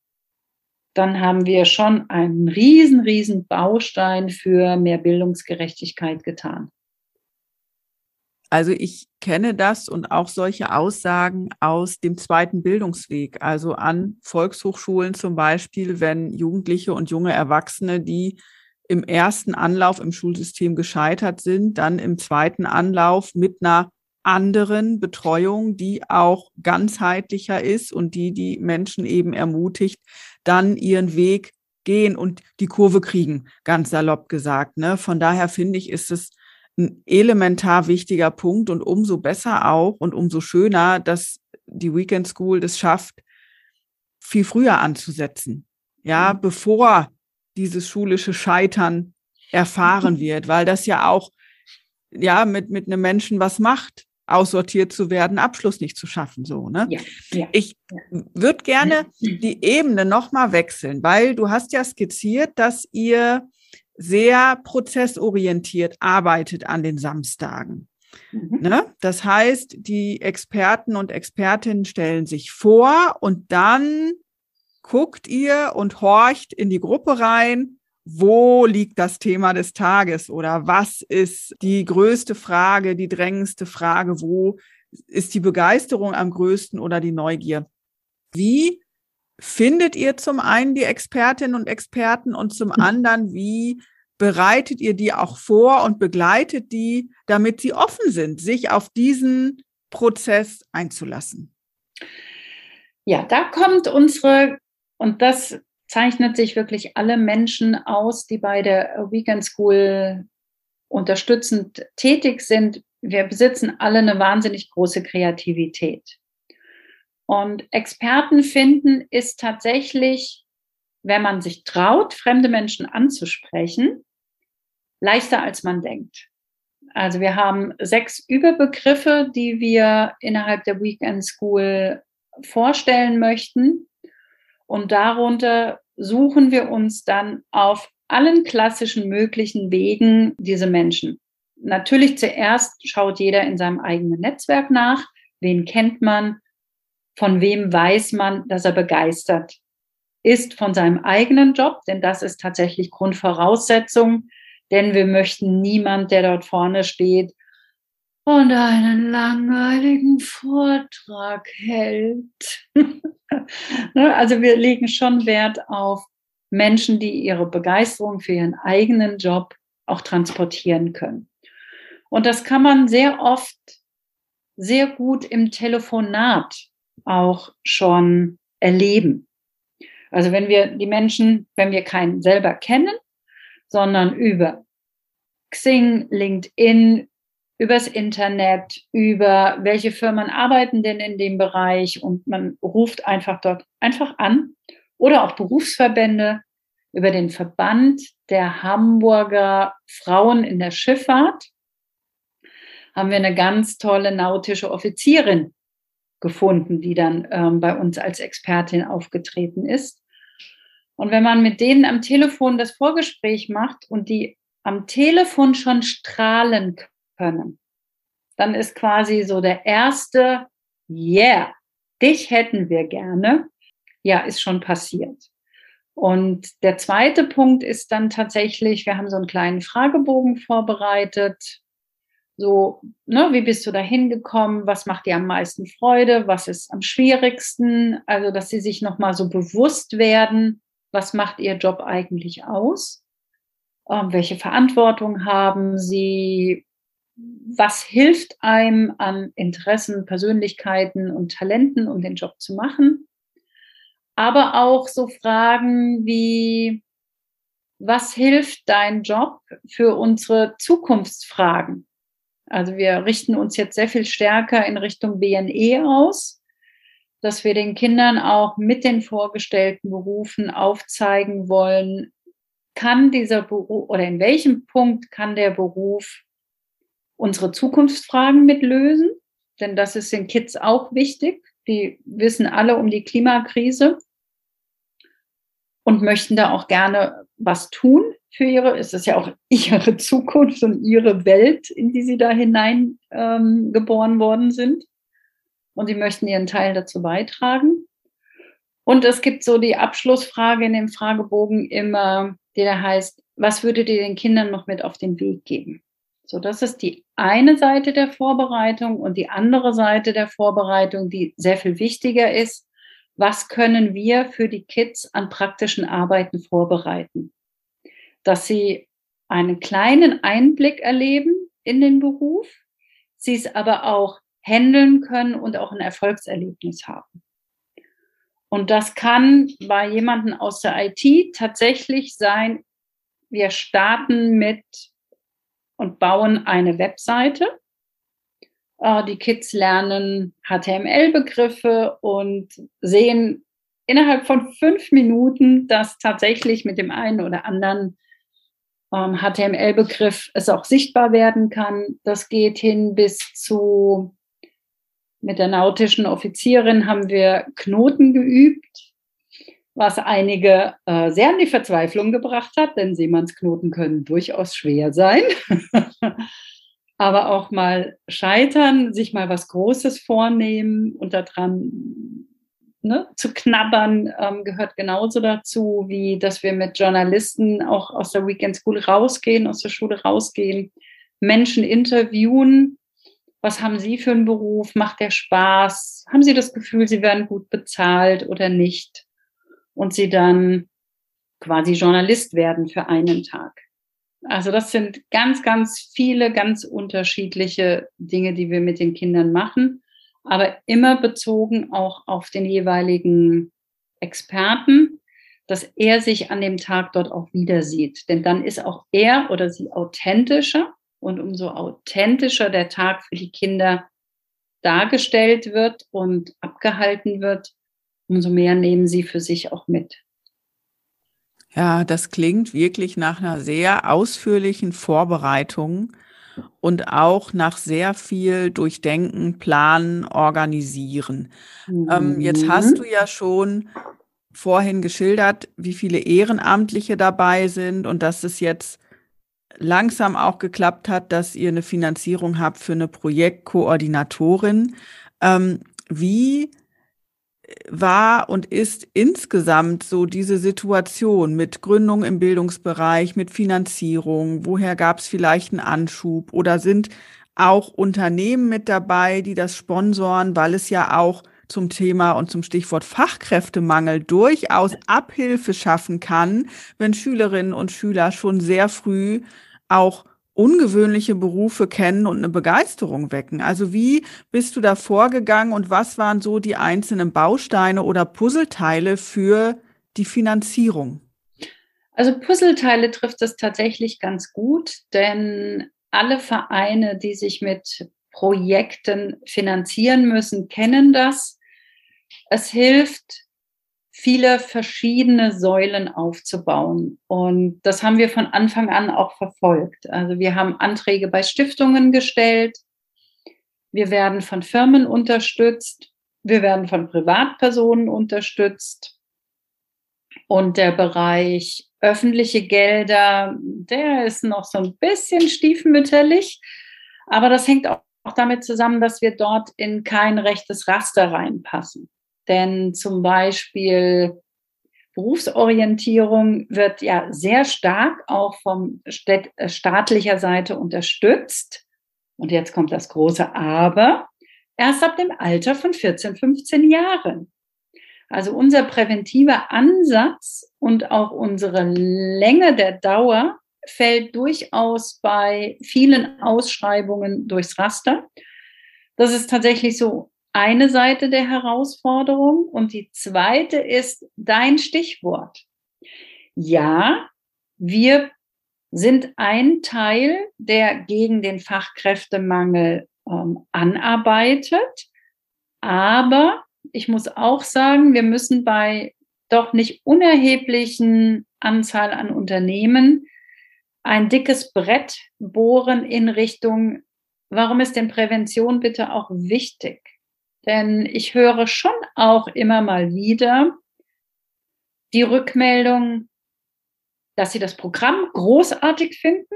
A: dann haben wir schon einen riesen, riesen Baustein für mehr Bildungsgerechtigkeit getan.
B: Also ich kenne das und auch solche Aussagen aus dem zweiten Bildungsweg, also an Volkshochschulen zum Beispiel, wenn Jugendliche und junge Erwachsene, die im ersten Anlauf im Schulsystem gescheitert sind, dann im zweiten Anlauf mit einer anderen Betreuung, die auch ganzheitlicher ist und die die Menschen eben ermutigt, dann ihren Weg gehen und die Kurve kriegen, ganz salopp gesagt. Ne? Von daher finde ich, ist es ein elementar wichtiger Punkt und umso besser auch und umso schöner, dass die Weekend School das schafft, viel früher anzusetzen. Ja, mhm. bevor dieses schulische Scheitern erfahren wird, weil das ja auch ja mit mit einem Menschen was macht, aussortiert zu werden, Abschluss nicht zu schaffen, so ne? Ja, ja. Ich würde gerne die Ebene noch mal wechseln, weil du hast ja skizziert, dass ihr sehr prozessorientiert arbeitet an den Samstagen. Mhm. Ne? Das heißt, die Experten und Expertinnen stellen sich vor und dann guckt ihr und horcht in die Gruppe rein, wo liegt das Thema des Tages oder was ist die größte Frage, die drängendste Frage, wo ist die Begeisterung am größten oder die Neugier? Wie findet ihr zum einen die Expertinnen und Experten und zum anderen, wie bereitet ihr die auch vor und begleitet die, damit sie offen sind, sich auf diesen Prozess einzulassen?
A: Ja, da kommt unsere und das zeichnet sich wirklich alle Menschen aus, die bei der Weekend School unterstützend tätig sind. Wir besitzen alle eine wahnsinnig große Kreativität. Und Experten finden ist tatsächlich, wenn man sich traut, fremde Menschen anzusprechen, leichter als man denkt. Also wir haben sechs Überbegriffe, die wir innerhalb der Weekend School vorstellen möchten. Und darunter suchen wir uns dann auf allen klassischen möglichen Wegen diese Menschen. Natürlich zuerst schaut jeder in seinem eigenen Netzwerk nach. Wen kennt man? Von wem weiß man, dass er begeistert ist von seinem eigenen Job? Denn das ist tatsächlich Grundvoraussetzung. Denn wir möchten niemand, der dort vorne steht und einen langweiligen Vortrag hält. Ne, also wir legen schon Wert auf Menschen, die ihre Begeisterung für ihren eigenen Job auch transportieren können. Und das kann man sehr oft sehr gut im Telefonat auch schon erleben. Also wenn wir die Menschen, wenn wir keinen selber kennen, sondern über Xing, LinkedIn, übers Internet, über welche Firmen arbeiten denn in dem Bereich und man ruft einfach dort einfach an oder auch Berufsverbände über den Verband der Hamburger Frauen in der Schifffahrt haben wir eine ganz tolle nautische Offizierin gefunden, die dann ähm, bei uns als Expertin aufgetreten ist. Und wenn man mit denen am Telefon das Vorgespräch macht und die am Telefon schon strahlen können. Dann ist quasi so der erste, yeah, dich hätten wir gerne, ja, ist schon passiert. Und der zweite Punkt ist dann tatsächlich, wir haben so einen kleinen Fragebogen vorbereitet. So, ne, wie bist du da hingekommen? Was macht dir am meisten Freude? Was ist am schwierigsten? Also, dass sie sich nochmal so bewusst werden, was macht ihr Job eigentlich aus? Ähm, welche Verantwortung haben sie? Was hilft einem an Interessen, Persönlichkeiten und Talenten, um den Job zu machen. Aber auch so Fragen wie, was hilft dein Job für unsere Zukunftsfragen? Also wir richten uns jetzt sehr viel stärker in Richtung BNE aus, dass wir den Kindern auch mit den vorgestellten Berufen aufzeigen wollen, kann dieser Beruf oder in welchem Punkt kann der Beruf unsere Zukunftsfragen mit lösen, denn das ist den Kids auch wichtig. Die wissen alle um die Klimakrise und möchten da auch gerne was tun für ihre, es ist ja auch ihre Zukunft und ihre Welt, in die sie da hinein ähm, worden sind. Und sie möchten ihren Teil dazu beitragen. Und es gibt so die Abschlussfrage in dem Fragebogen immer, die da heißt, was würdet ihr den Kindern noch mit auf den Weg geben? So, das ist die eine Seite der Vorbereitung und die andere Seite der Vorbereitung, die sehr viel wichtiger ist. Was können wir für die Kids an praktischen Arbeiten vorbereiten? Dass sie einen kleinen Einblick erleben in den Beruf, sie es aber auch handeln können und auch ein Erfolgserlebnis haben. Und das kann bei jemandem aus der IT tatsächlich sein, wir starten mit und bauen eine Webseite. Äh, die Kids lernen HTML-Begriffe und sehen innerhalb von fünf Minuten, dass tatsächlich mit dem einen oder anderen HTML-Begriff ähm, es auch sichtbar werden kann. Das geht hin bis zu, mit der nautischen Offizierin haben wir Knoten geübt, was einige äh, sehr an die Verzweiflung gebracht hat, denn Seemannsknoten können durchaus schwer sein. Aber auch mal scheitern, sich mal was Großes vornehmen und daran ne, zu knabbern ähm, gehört genauso dazu, wie dass wir mit Journalisten auch aus der Weekend School rausgehen, aus der Schule rausgehen, Menschen interviewen. Was haben Sie für einen Beruf? Macht der Spaß? Haben Sie das Gefühl, Sie werden gut bezahlt oder nicht? Und Sie dann quasi Journalist werden für einen Tag. Also das sind ganz, ganz viele, ganz unterschiedliche Dinge, die wir mit den Kindern machen aber immer bezogen auch auf den jeweiligen Experten, dass er sich an dem Tag dort auch wieder sieht. Denn dann ist auch er oder sie authentischer und umso authentischer der Tag für die Kinder dargestellt wird und abgehalten wird, umso mehr nehmen sie für sich auch mit.
B: Ja, das klingt wirklich nach einer sehr ausführlichen Vorbereitung und auch nach sehr viel Durchdenken, Planen, Organisieren. Mhm. Ähm, jetzt hast mhm. du ja schon vorhin geschildert, wie viele Ehrenamtliche dabei sind und dass es jetzt langsam auch geklappt hat, dass ihr eine Finanzierung habt für eine Projektkoordinatorin. Ähm, wie war und ist insgesamt so diese Situation mit Gründung im Bildungsbereich, mit Finanzierung? Woher gab es vielleicht einen Anschub? Oder sind auch Unternehmen mit dabei, die das sponsoren, weil es ja auch zum Thema und zum Stichwort Fachkräftemangel durchaus Abhilfe schaffen kann, wenn Schülerinnen und Schüler schon sehr früh auch ungewöhnliche Berufe kennen und eine Begeisterung wecken. Also wie bist du da vorgegangen und was waren so die einzelnen Bausteine oder Puzzleteile für die Finanzierung?
A: Also Puzzleteile trifft es tatsächlich ganz gut, denn alle Vereine, die sich mit Projekten finanzieren müssen, kennen das. Es hilft, viele verschiedene Säulen aufzubauen. Und das haben wir von Anfang an auch verfolgt. Also wir haben Anträge bei Stiftungen gestellt. Wir werden von Firmen unterstützt. Wir werden von Privatpersonen unterstützt. Und der Bereich öffentliche Gelder, der ist noch so ein bisschen stiefmütterlich. Aber das hängt auch damit zusammen, dass wir dort in kein rechtes Raster reinpassen. Denn zum Beispiel Berufsorientierung wird ja sehr stark auch von äh, staatlicher Seite unterstützt. Und jetzt kommt das große Aber. Erst ab dem Alter von 14, 15 Jahren. Also unser präventiver Ansatz und auch unsere Länge der Dauer fällt durchaus bei vielen Ausschreibungen durchs Raster. Das ist tatsächlich so eine Seite der Herausforderung. Und die zweite ist dein Stichwort. Ja, wir sind ein Teil, der gegen den Fachkräftemangel ähm, anarbeitet. Aber ich muss auch sagen, wir müssen bei doch nicht unerheblichen Anzahl an Unternehmen ein dickes Brett bohren in Richtung, warum ist denn Prävention bitte auch wichtig? Denn ich höre schon auch immer mal wieder die Rückmeldung, dass sie das Programm großartig finden,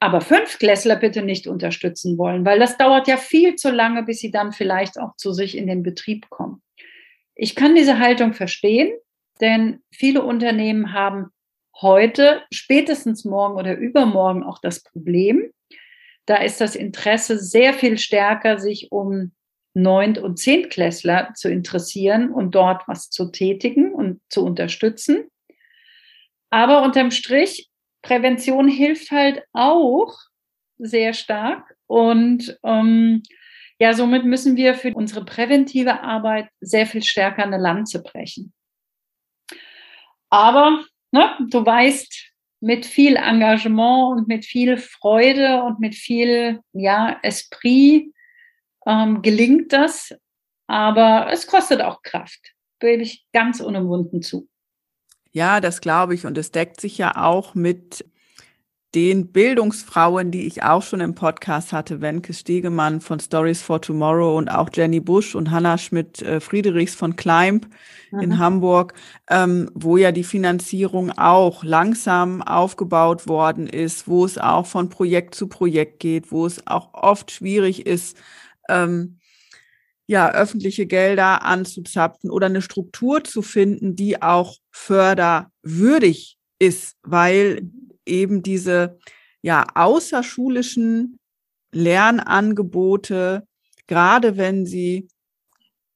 A: aber fünf Klässler bitte nicht unterstützen wollen, weil das dauert ja viel zu lange, bis sie dann vielleicht auch zu sich in den Betrieb kommen. Ich kann diese Haltung verstehen, denn viele Unternehmen haben heute, spätestens morgen oder übermorgen auch das Problem. Da ist das Interesse sehr viel stärker, sich um Neunt- und Zehntklässler zu interessieren und dort was zu tätigen und zu unterstützen. Aber unterm Strich, Prävention hilft halt auch sehr stark. Und ähm, ja, somit müssen wir für unsere präventive Arbeit sehr viel stärker eine Lanze brechen. Aber ne, du weißt, mit viel Engagement und mit viel Freude und mit viel ja, Esprit ähm, gelingt das. Aber es kostet auch Kraft, gebe ich ganz unumwunden zu.
B: Ja, das glaube ich. Und es deckt sich ja auch mit den Bildungsfrauen, die ich auch schon im Podcast hatte, Wenke Stegemann von Stories for Tomorrow und auch Jenny Busch und Hannah Schmidt-Friedrichs von Climb mhm. in Hamburg, ähm, wo ja die Finanzierung auch langsam aufgebaut worden ist, wo es auch von Projekt zu Projekt geht, wo es auch oft schwierig ist, ähm, ja, öffentliche Gelder anzuzapfen oder eine Struktur zu finden, die auch förderwürdig ist, weil eben diese ja außerschulischen Lernangebote, gerade wenn sie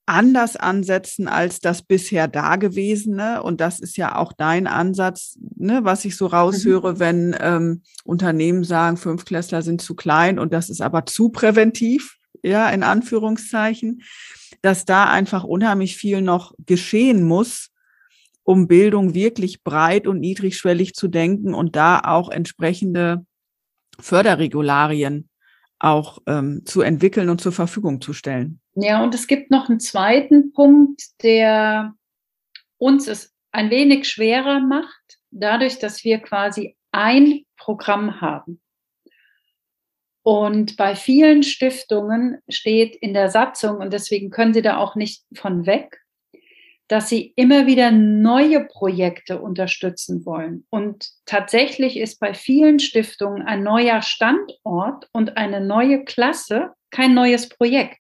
B: anders ansetzen als das bisher Dagewesene. Und das ist ja auch dein Ansatz, ne, was ich so raushöre, mhm. wenn ähm, Unternehmen sagen, Fünfklässler sind zu klein und das ist aber zu präventiv, ja, in Anführungszeichen, dass da einfach unheimlich viel noch geschehen muss, um Bildung wirklich breit und niedrigschwellig zu denken und da auch entsprechende Förderregularien auch ähm, zu entwickeln und zur Verfügung zu stellen.
A: Ja, und es gibt noch einen zweiten Punkt, der uns es ein wenig schwerer macht, dadurch, dass wir quasi ein Programm haben. Und bei vielen Stiftungen steht in der Satzung, und deswegen können Sie da auch nicht von weg, dass sie immer wieder neue Projekte unterstützen wollen. Und tatsächlich ist bei vielen Stiftungen ein neuer Standort und eine neue Klasse kein neues Projekt.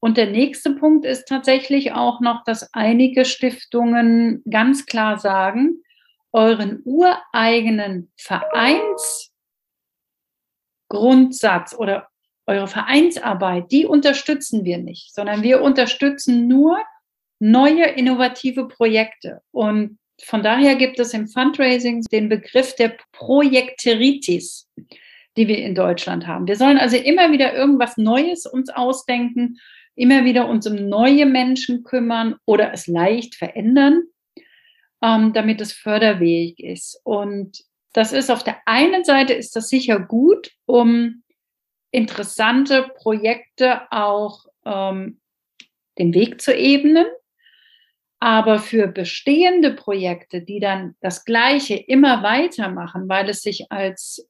A: Und der nächste Punkt ist tatsächlich auch noch, dass einige Stiftungen ganz klar sagen, euren ureigenen Vereinsgrundsatz oder eure Vereinsarbeit, die unterstützen wir nicht, sondern wir unterstützen nur neue innovative Projekte. Und von daher gibt es im Fundraising den Begriff der Projekteritis, die wir in Deutschland haben. Wir sollen also immer wieder irgendwas Neues uns ausdenken, immer wieder uns um neue Menschen kümmern oder es leicht verändern, ähm, damit es förderfähig ist. Und das ist auf der einen Seite ist das sicher gut, um interessante Projekte auch ähm, den Weg zu ebnen. Aber für bestehende Projekte, die dann das Gleiche immer weitermachen, weil es sich als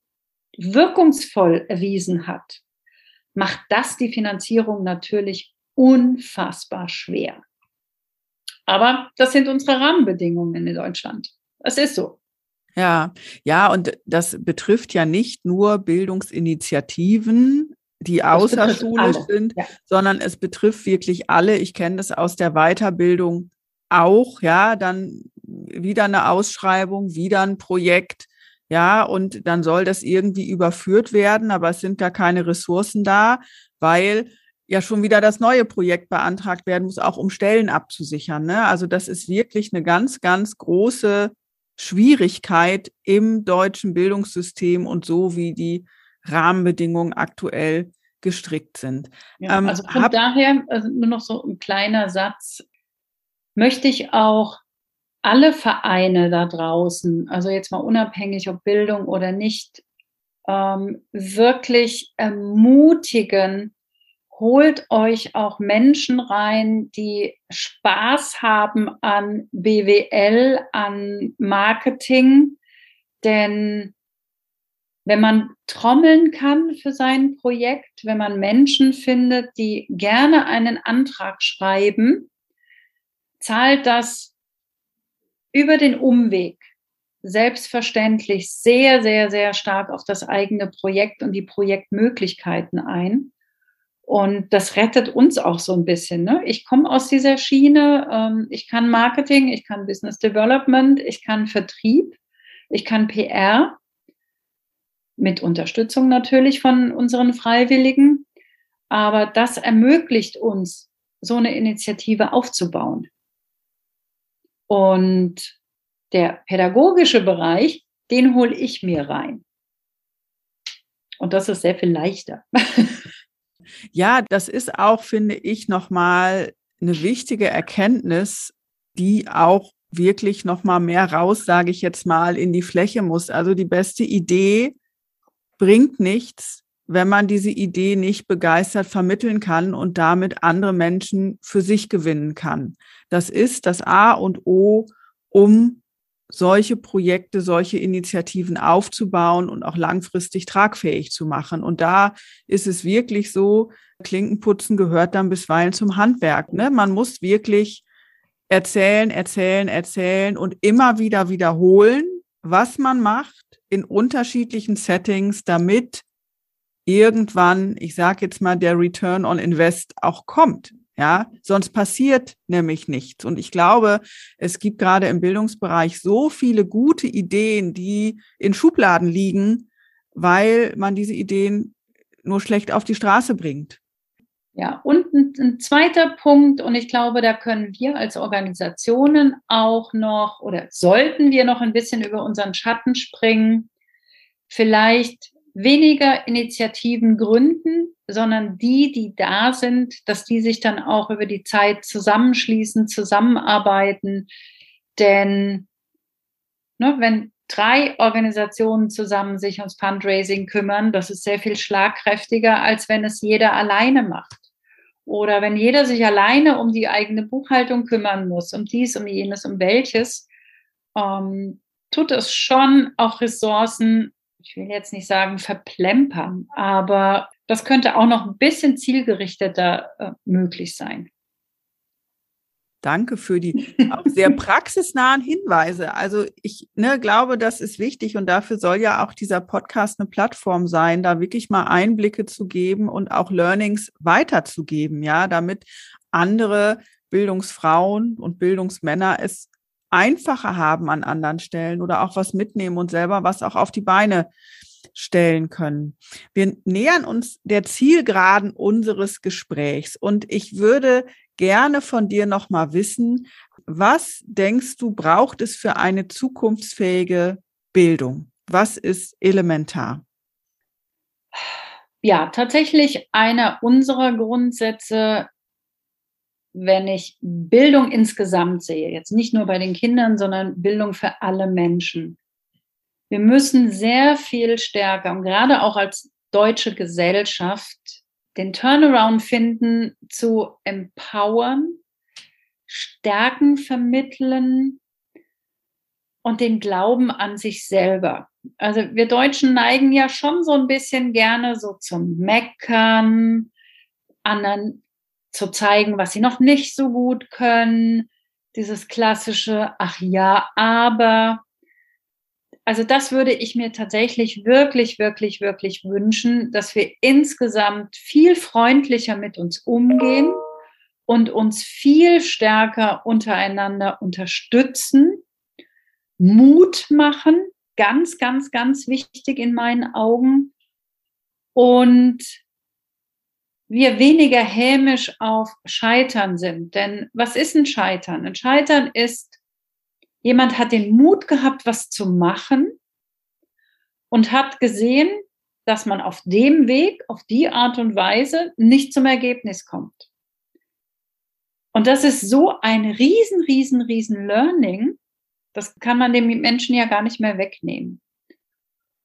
A: wirkungsvoll erwiesen hat, macht das die Finanzierung natürlich unfassbar schwer. Aber das sind unsere Rahmenbedingungen in Deutschland. Es ist so.
B: Ja, ja, und das betrifft ja nicht nur Bildungsinitiativen, die außerschulisch sind, ja. sondern es betrifft wirklich alle. Ich kenne das aus der Weiterbildung auch, ja, dann wieder eine Ausschreibung, wieder ein Projekt, ja, und dann soll das irgendwie überführt werden, aber es sind da keine Ressourcen da, weil ja schon wieder das neue Projekt beantragt werden muss, auch um Stellen abzusichern. Ne? Also das ist wirklich eine ganz, ganz große Schwierigkeit im deutschen Bildungssystem und so wie die Rahmenbedingungen aktuell gestrickt sind.
A: Ja, ähm, also von daher also nur noch so ein kleiner Satz möchte ich auch alle Vereine da draußen, also jetzt mal unabhängig ob Bildung oder nicht, ähm, wirklich ermutigen, holt euch auch Menschen rein, die Spaß haben an BWL, an Marketing, denn wenn man trommeln kann für sein Projekt, wenn man Menschen findet, die gerne einen Antrag schreiben, zahlt das über den Umweg selbstverständlich sehr, sehr, sehr stark auf das eigene Projekt und die Projektmöglichkeiten ein. Und das rettet uns auch so ein bisschen. Ne? Ich komme aus dieser Schiene. Ähm, ich kann Marketing, ich kann Business Development, ich kann Vertrieb, ich kann PR mit Unterstützung natürlich von unseren Freiwilligen. Aber das ermöglicht uns, so eine Initiative aufzubauen. Und der pädagogische Bereich, den hole ich mir rein. Und das ist sehr viel leichter.
B: Ja, das ist auch, finde ich, nochmal eine wichtige Erkenntnis, die auch wirklich nochmal mehr raus, sage ich jetzt mal, in die Fläche muss. Also die beste Idee bringt nichts, wenn man diese Idee nicht begeistert vermitteln kann und damit andere Menschen für sich gewinnen kann. Das ist das A und O, um solche Projekte, solche Initiativen aufzubauen und auch langfristig tragfähig zu machen. Und da ist es wirklich so, Klinkenputzen gehört dann bisweilen zum Handwerk. Ne? Man muss wirklich erzählen, erzählen, erzählen und immer wieder wiederholen, was man macht in unterschiedlichen Settings, damit irgendwann, ich sage jetzt mal, der Return on Invest auch kommt. Ja, sonst passiert nämlich nichts. Und ich glaube, es gibt gerade im Bildungsbereich so viele gute Ideen, die in Schubladen liegen, weil man diese Ideen nur schlecht auf die Straße bringt.
A: Ja, und ein, ein, zweiter Punkt, und ich glaube, da können wir als Organisationen auch noch oder sollten wir noch ein bisschen über unseren Schatten springen, vielleicht weniger Initiativen gründen, sondern die, die da sind, dass die sich dann auch über die Zeit zusammenschließen, zusammenarbeiten. Denn ne, wenn drei Organisationen zusammen sich ums Fundraising kümmern, das ist sehr viel schlagkräftiger, als wenn es jeder alleine macht. Oder wenn jeder sich alleine um die eigene Buchhaltung kümmern muss, um dies, um jenes, um welches, ähm, tut es schon auch Ressourcen ich will jetzt nicht sagen verplempern, aber das könnte auch noch ein bisschen zielgerichteter äh, möglich sein.
B: Danke für die auch sehr praxisnahen Hinweise. Also ich ne, glaube, das ist wichtig und dafür soll ja auch dieser Podcast eine Plattform sein, da wirklich mal Einblicke zu geben und auch Learnings weiterzugeben, ja, damit andere Bildungsfrauen und Bildungsmänner es einfacher haben an anderen Stellen oder auch was mitnehmen und selber was auch auf die Beine stellen können. Wir nähern uns der Zielgeraden unseres Gesprächs und ich würde gerne von dir noch mal wissen, was denkst du braucht es für eine zukunftsfähige Bildung? Was ist elementar?
A: Ja, tatsächlich einer unserer Grundsätze wenn ich Bildung insgesamt sehe, jetzt nicht nur bei den Kindern, sondern Bildung für alle Menschen. Wir müssen sehr viel stärker und gerade auch als deutsche Gesellschaft den Turnaround finden, zu empowern, Stärken vermitteln und den Glauben an sich selber. Also wir Deutschen neigen ja schon so ein bisschen gerne so zum Meckern, anderen zu zeigen, was sie noch nicht so gut können. Dieses klassische, ach ja, aber. Also das würde ich mir tatsächlich wirklich, wirklich, wirklich wünschen, dass wir insgesamt viel freundlicher mit uns umgehen und uns viel stärker untereinander unterstützen, Mut machen, ganz, ganz, ganz wichtig in meinen Augen. Und wir weniger hämisch auf Scheitern sind. Denn was ist ein Scheitern? Ein Scheitern ist, jemand hat den Mut gehabt, was zu machen und hat gesehen, dass man auf dem Weg, auf die Art und Weise nicht zum Ergebnis kommt. Und das ist so ein riesen, riesen, riesen Learning. Das kann man dem Menschen ja gar nicht mehr wegnehmen.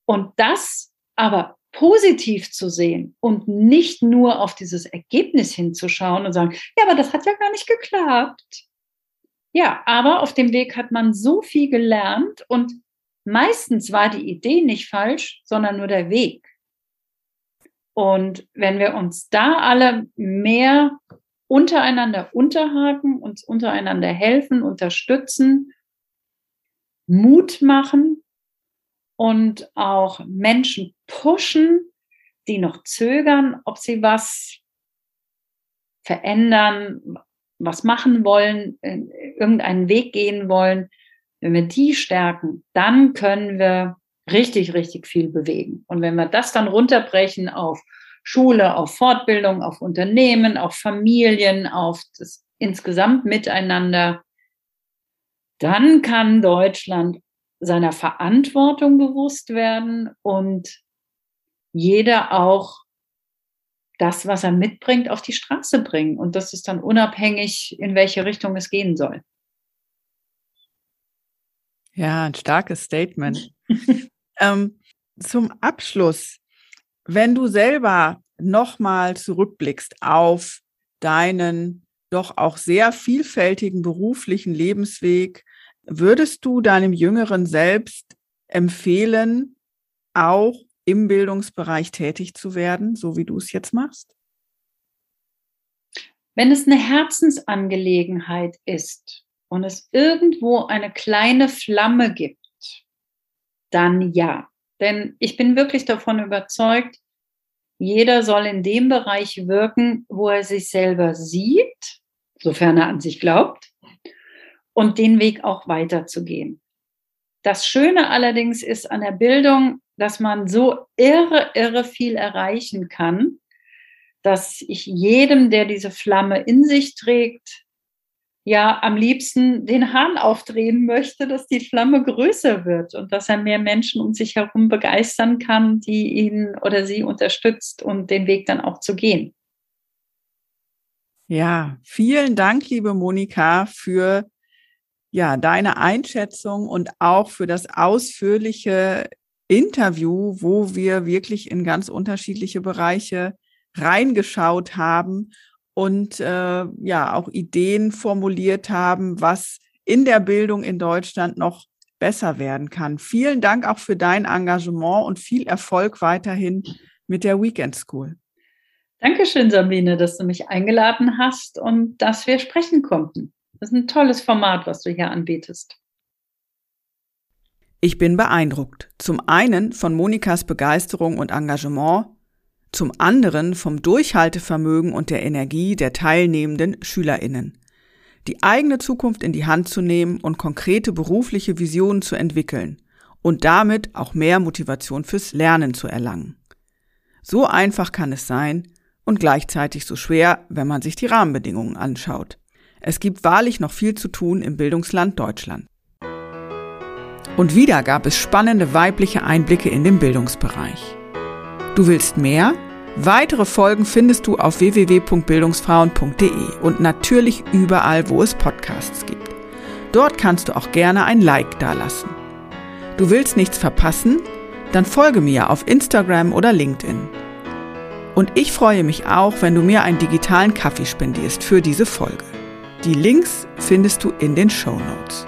A: Und das aber positiv zu sehen und nicht nur auf dieses Ergebnis hinzuschauen und sagen, ja, aber das hat ja gar nicht geklappt. Ja, aber auf dem Weg hat man so viel gelernt und meistens war die Idee nicht falsch, sondern nur der Weg. Und wenn wir uns da alle mehr untereinander unterhaken, uns untereinander helfen, unterstützen, Mut machen, und auch Menschen pushen, die noch zögern, ob sie was verändern, was machen wollen, irgendeinen Weg gehen wollen, wenn wir die stärken, dann können wir richtig, richtig viel bewegen. Und wenn wir das dann runterbrechen auf Schule, auf Fortbildung, auf Unternehmen, auf Familien, auf das insgesamt Miteinander, dann kann Deutschland seiner Verantwortung bewusst werden und jeder auch das, was er mitbringt, auf die Straße bringen. Und das ist dann unabhängig, in welche Richtung es gehen soll.
B: Ja, ein starkes Statement. ähm, zum Abschluss, wenn du selber nochmal zurückblickst auf deinen doch auch sehr vielfältigen beruflichen Lebensweg, würdest du deinem jüngeren Selbst empfehlen, auch im Bildungsbereich tätig zu werden, so wie du es jetzt machst?
A: Wenn es eine Herzensangelegenheit ist und es irgendwo eine kleine Flamme gibt, dann ja. Denn ich bin wirklich davon überzeugt, jeder soll in dem Bereich wirken, wo er sich selber sieht, sofern er an sich glaubt, und den Weg auch weiterzugehen. Das Schöne allerdings ist an der Bildung, dass man so irre, irre viel erreichen kann, dass ich jedem, der diese Flamme in sich trägt, ja am liebsten den Hahn aufdrehen möchte, dass die Flamme größer wird und dass er mehr Menschen um sich herum begeistern kann, die ihn oder sie unterstützt und den Weg dann auch zu gehen.
B: Ja, vielen Dank, liebe Monika, für ja, deine Einschätzung und auch für das ausführliche Interview, wo wir wirklich in ganz unterschiedliche Bereiche reingeschaut haben und äh, ja auch Ideen formuliert haben, was in der Bildung in Deutschland noch besser werden kann. Vielen Dank auch für dein Engagement und viel Erfolg weiterhin mit der Weekend School.
A: Dankeschön, Sabine, dass du mich eingeladen hast und dass wir sprechen konnten. Das ist ein tolles Format, was du hier anbietest.
B: Ich bin beeindruckt. Zum einen von Monikas Begeisterung und Engagement, zum anderen vom Durchhaltevermögen und der Energie der teilnehmenden Schülerinnen. Die eigene Zukunft in die Hand zu nehmen und konkrete berufliche Visionen zu entwickeln und damit auch mehr Motivation fürs Lernen zu erlangen. So einfach kann es sein und gleichzeitig so schwer, wenn man sich die Rahmenbedingungen anschaut. Es gibt wahrlich noch viel zu tun im Bildungsland Deutschland. Und wieder gab es spannende weibliche Einblicke in den Bildungsbereich. Du willst mehr? Weitere Folgen findest du auf www.bildungsfrauen.de und natürlich überall, wo es Podcasts gibt. Dort kannst du auch gerne ein Like dalassen. Du willst nichts verpassen? Dann folge mir auf Instagram oder LinkedIn. Und ich freue mich auch, wenn du mir einen digitalen Kaffee spendierst für diese Folge. Die Links findest du in den Show Notes.